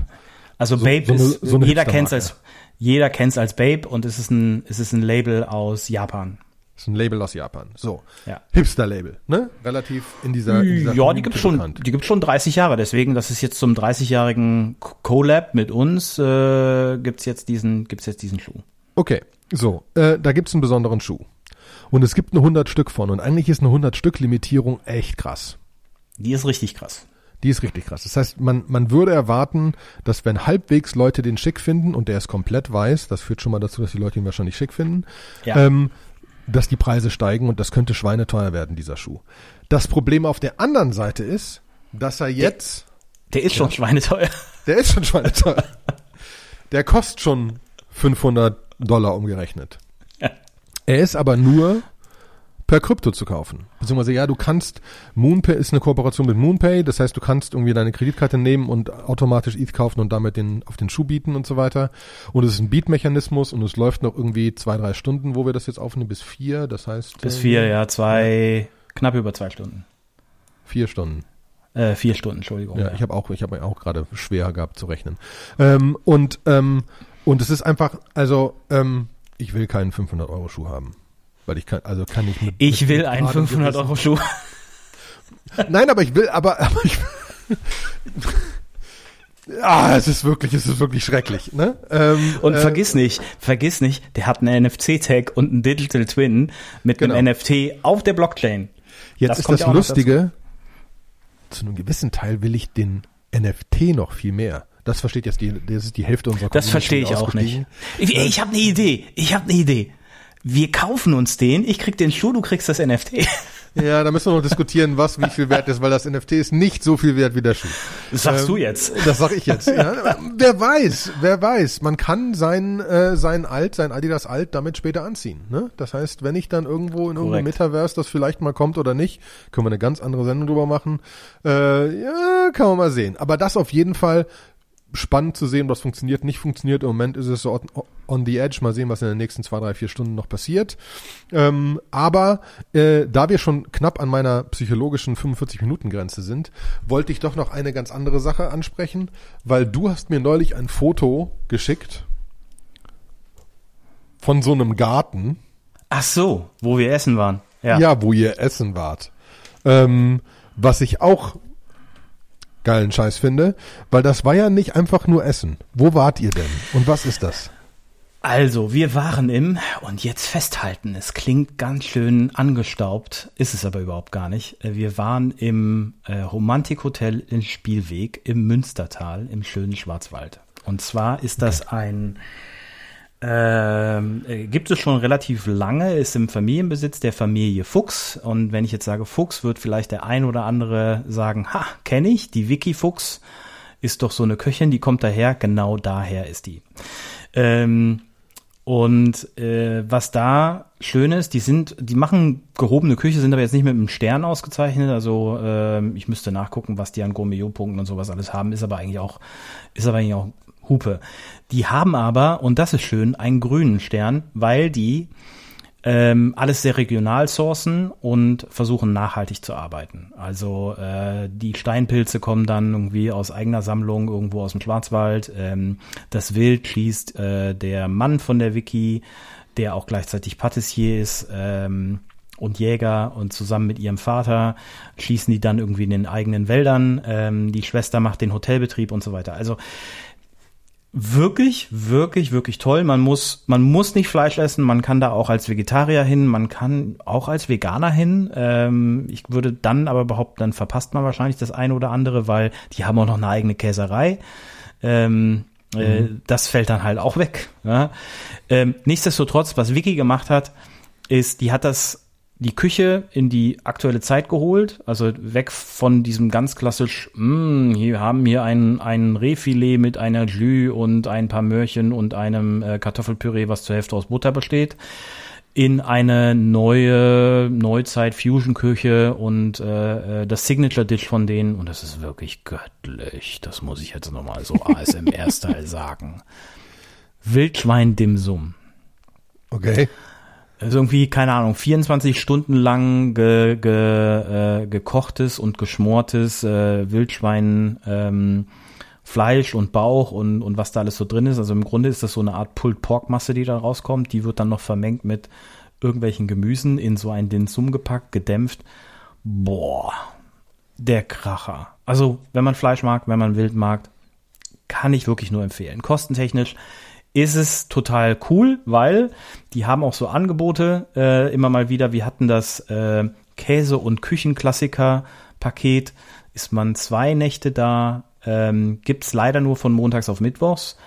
Also So- Babe so eine- ist, so eine jeder kennt als, jeder kennt's als Babe und es ist ein, es ist ein Label aus Japan. Das ist ein Label aus Japan. So. Ja. Hipster-Label, ne? Relativ in dieser, in dieser Ja, die gibt's schon, bekannt. die gibt's schon 30 Jahre. Deswegen, das ist jetzt zum 30-jährigen Collab mit uns, äh, gibt's jetzt diesen, gibt's jetzt diesen Schuh. Okay, so, äh, da gibt's einen besonderen Schuh. Und es gibt eine 100 Stück von. Und eigentlich ist eine 100 Stück Limitierung echt krass. Die ist richtig krass. Die ist richtig krass. Das heißt, man, man würde erwarten, dass wenn halbwegs Leute den schick finden und der ist komplett weiß, das führt schon mal dazu, dass die Leute ihn wahrscheinlich schick finden, Ja. ähm, dass die Preise steigen und das könnte schweineteuer werden, dieser Schuh. Das Problem auf der anderen Seite ist, dass er jetzt, Der ist schon schweineteuer. der ist schon schweineteuer. der kostet schon 500 Dollar umgerechnet. Ja. Er ist aber nur per Krypto zu kaufen. Beziehungsweise ja, du kannst, Moonpay ist eine Kooperation mit Moonpay, das heißt, du kannst irgendwie deine Kreditkarte nehmen und automatisch ETH kaufen und damit den, auf den Schuh bieten und so weiter. Und es ist ein Beat-Mechanismus und es läuft noch irgendwie zwei, drei Stunden, wo wir das jetzt aufnehmen, bis vier, das heißt. Bis vier, ja, zwei, knapp über zwei Stunden. Vier Stunden. Äh, vier Stunden, Entschuldigung. Ja, ich habe auch, ich habe auch gerade schwer gehabt zu rechnen. Ähm, und ähm, und es ist einfach, also ähm, ich will keinen 500 Euro Schuh haben, weil ich kann, also kann ich mit. Ich mit will einen geradem 500 Euro Schuh. Nein, aber ich will, aber, aber ich. Ah, es ist wirklich, es ist wirklich schrecklich, ne? Ähm, Und äh, vergiss nicht, vergiss nicht, der hat einen NFC-Tag und einen Digital Twin mit Genau. einem NFT auf der Blockchain. Jetzt das ist das ja Lustige, zu einem gewissen Teil will ich den NFT noch viel mehr. Das versteht jetzt die, das ist die Hälfte unserer Das Community verstehe ich auch nicht. Ich, ich habe eine Idee. Ich habe eine Idee. Wir kaufen uns den. Ich krieg den Schuh, du kriegst das NFT. Ja, da müssen wir noch diskutieren, was wie viel wert ist, weil das NFT ist nicht so viel wert wie der Schuh. Das sagst Ähm, du jetzt. Das sag ich jetzt. Ja, wer weiß, wer weiß. Man kann sein, äh, sein Alt, sein Adidas Alt damit später anziehen. Ne? Das heißt, wenn ich dann irgendwo in irgendeinem. Metaverse das vielleicht mal kommt oder nicht, können wir eine ganz andere Sendung drüber machen. Äh, ja, kann man mal sehen. Aber das auf jeden Fall spannend zu sehen, was funktioniert, nicht funktioniert. Im Moment ist es so on, on the edge. Mal sehen, was in den nächsten zwei, drei, vier Stunden noch passiert. Ähm, aber äh, da wir schon knapp an meiner psychologischen 45-Minuten-Grenze sind, wollte ich doch noch eine ganz andere Sache ansprechen, weil du hast mir neulich ein Foto geschickt von so einem Garten, Ach so, wo wir essen waren. Ja. ja, wo ihr essen wart. Ähm, was ich auch geilen Scheiß finde, weil das war ja nicht einfach nur Essen. Wo wart ihr denn? Und was ist das? Also, wir waren im, und jetzt festhalten, es klingt ganz schön angestaubt, ist es aber überhaupt gar nicht. Äh, Wir waren im äh, Romantikhotel in Spielweg im Münstertal im schönen Schwarzwald. Und zwar ist das ein, ähm, äh, gibt es schon relativ lange, ist im Familienbesitz der Familie Fuchs. Und wenn ich jetzt sage Fuchs, wird vielleicht der ein oder andere sagen, ha, kenne ich, die Vicky Fuchs ist doch so eine Köchin, die kommt daher, genau daher ist die. Ähm, und äh, was da schön ist, die sind, die machen gehobene Küche, sind aber jetzt nicht mit einem Stern ausgezeichnet. Also ähm, ich müsste nachgucken, was die an Gourmet-Punkten und sowas alles haben, ist aber eigentlich auch, ist aber eigentlich auch Hupe. Die haben aber, und das ist schön, einen grünen Stern, weil die ähm, alles sehr regional sourcen und versuchen nachhaltig zu arbeiten. Also äh, die Steinpilze kommen dann irgendwie aus eigener Sammlung irgendwo aus dem Schwarzwald. Ähm, das Wild schießt äh, der Mann von der Wiki, der auch gleichzeitig Patissier ist. Ähm, und Jäger und zusammen mit ihrem Vater schießen die dann irgendwie in den eigenen Wäldern. Ähm, die Schwester macht den Hotelbetrieb und so weiter. Also wirklich, wirklich, wirklich toll. Man muss, man muss nicht Fleisch essen. Man kann da auch als Vegetarier hin. Man kann auch als Veganer hin. Ähm, ich würde dann aber behaupten, dann verpasst man wahrscheinlich das eine oder andere, weil die haben auch noch eine eigene Käserei. Ähm, äh, das fällt dann halt auch weg. Ja? Ähm, nichtsdestotrotz, was Vicky gemacht hat, ist, die hat das die Küche in die aktuelle Zeit geholt, also weg von diesem ganz klassisch, mh, hier haben wir ein, ein Rehfilet mit einer Jus und ein paar Möhrchen und einem äh, Kartoffelpüree, was zur Hälfte aus Butter besteht, in eine neue Neuzeit-Fusion-Küche und äh, äh das Signature-Dish von denen, und das ist wirklich göttlich, das muss ich jetzt nochmal so ASMR-Style sagen. Wildschwein-Dimsum. Okay. Also irgendwie, keine Ahnung, 24 Stunden lang ge, ge, äh, gekochtes und geschmortes äh, Wildschwein, ähm, Fleisch und Bauch und, und was da alles so drin ist. Also im Grunde ist das so eine Art Pulled Pork Masse, die da rauskommt. Die wird dann noch vermengt mit irgendwelchen Gemüsen in so einen Dinsum gepackt, gedämpft. Boah, der Kracher. Also wenn man Fleisch mag, wenn man Wild mag, kann ich wirklich nur empfehlen. Kostentechnisch ist es total cool, weil die haben auch so Angebote äh, immer mal wieder. Wir hatten das äh, Käse- und Küchenklassiker-Paket. Ist man zwei Nächte da, ähm, gibt leider nur von montags auf mittwochs.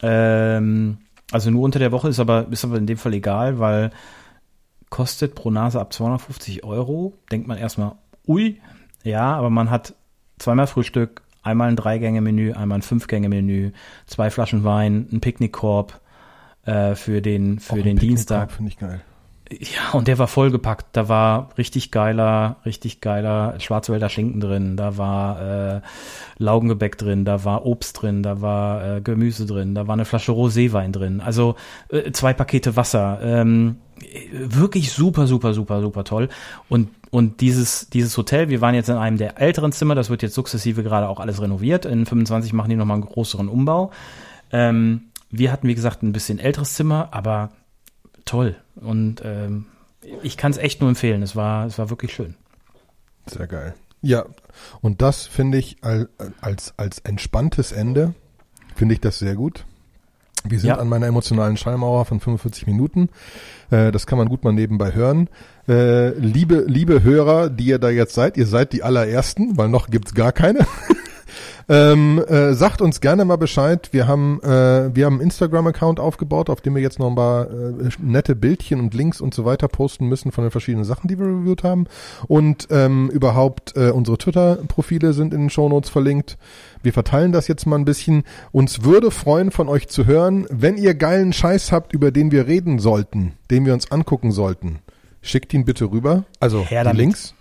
Ähm, also nur unter der Woche ist aber, ist aber in dem Fall egal, weil kostet pro Nase ab 250 Euro. Denkt man erstmal, ui, ja, aber man hat zweimal Frühstück, einmal ein Dreigänge-Menü, einmal ein Fünf-Gänge-Menü, zwei Flaschen Wein, ein Picknickkorb äh, für den, für den Dienstag. Finde ich geil. Ja, und der war vollgepackt. Da war richtig geiler, richtig geiler Schwarzwälder Schinken drin. Da war äh, Laugengebäck drin, da war Obst drin, da war äh, Gemüse drin, da war eine Flasche Roséwein drin. Also äh, zwei Pakete Wasser. Ähm, wirklich super, super, super, super toll. Und und dieses, dieses Hotel, wir waren jetzt in einem der älteren Zimmer, das wird jetzt sukzessive gerade auch alles renoviert. In 25 machen die nochmal einen größeren Umbau. Ähm, wir hatten, wie gesagt, ein bisschen älteres Zimmer, aber toll. Und ähm, ich kann es echt nur empfehlen. Es war, es war wirklich schön. Sehr geil. Ja, und das finde ich als, als, als entspanntes Ende, finde ich das sehr gut. Wir sind ja. an meiner emotionalen Schallmauer von 45 Minuten. Äh, das kann man gut mal nebenbei hören. Äh, liebe, liebe Hörer, die ihr da jetzt seid, ihr seid die allerersten, weil noch gibt's gar keine. Ähm, äh, sagt uns gerne mal Bescheid. Wir haben, äh, wir haben einen Instagram-Account aufgebaut, auf dem wir jetzt noch ein paar äh, nette Bildchen und Links und so weiter posten müssen von den verschiedenen Sachen, die wir reviewt haben. Und ähm, überhaupt äh, unsere Twitter-Profile sind in den Shownotes verlinkt. Wir verteilen das jetzt mal ein bisschen. Uns würde freuen, von euch zu hören, wenn ihr geilen Scheiß habt, über den wir reden sollten, den wir uns angucken sollten. Schickt ihn bitte rüber. Also Her die Links.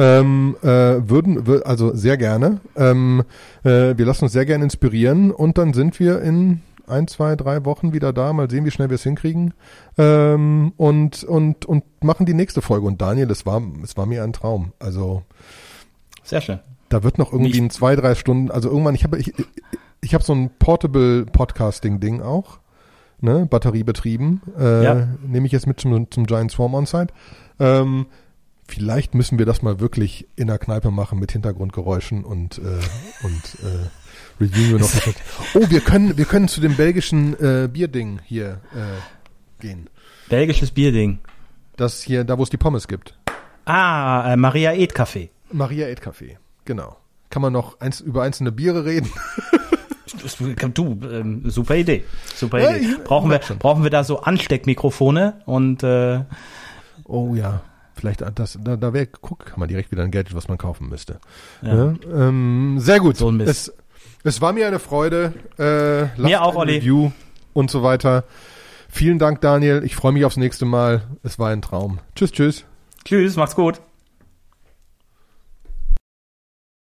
Ähm, äh, würden, also sehr gerne. Ähm, äh, wir lassen uns sehr gerne inspirieren und dann sind wir in ein, zwei, drei Wochen wieder da. Mal sehen, wie schnell wir es hinkriegen. Ähm, und, und, und machen die nächste Folge. Und Daniel, es war, es war mir ein Traum. Also. Sehr schön. Da wird noch irgendwie in zwei, drei Stunden, also irgendwann, ich habe, ich, ich habe so ein Portable Podcasting Ding auch, ne, batteriebetrieben, äh, ja. nehme ich jetzt mit zum, zum Giant Swarm On-Site. Ähm, vielleicht müssen wir das mal wirklich in der Kneipe machen mit Hintergrundgeräuschen und äh, und äh, wir noch. oh, wir können wir können zu dem belgischen äh, Bierding hier äh, gehen. Belgisches Bierding. Das hier, da wo es die Pommes gibt. Ah, äh, Maria Ed Café. Maria Ed Café, genau. Kann man noch eins, über einzelne Biere reden? Du, ähm, super Idee. Super Idee. Brauchen wir, brauchen wir da so Ansteckmikrofone und äh, Oh ja. Vielleicht das, da, da wäre, guck, kann man direkt wieder ein Gadget, was man kaufen müsste. Ja. ja ähm, sehr gut. So ein Mist. Es, es war mir eine Freude. Äh, mir auch, Olli. Review und so weiter. Vielen Dank, Daniel. Ich freue mich aufs nächste Mal. Es war ein Traum. Tschüss, tschüss. Tschüss, macht's gut.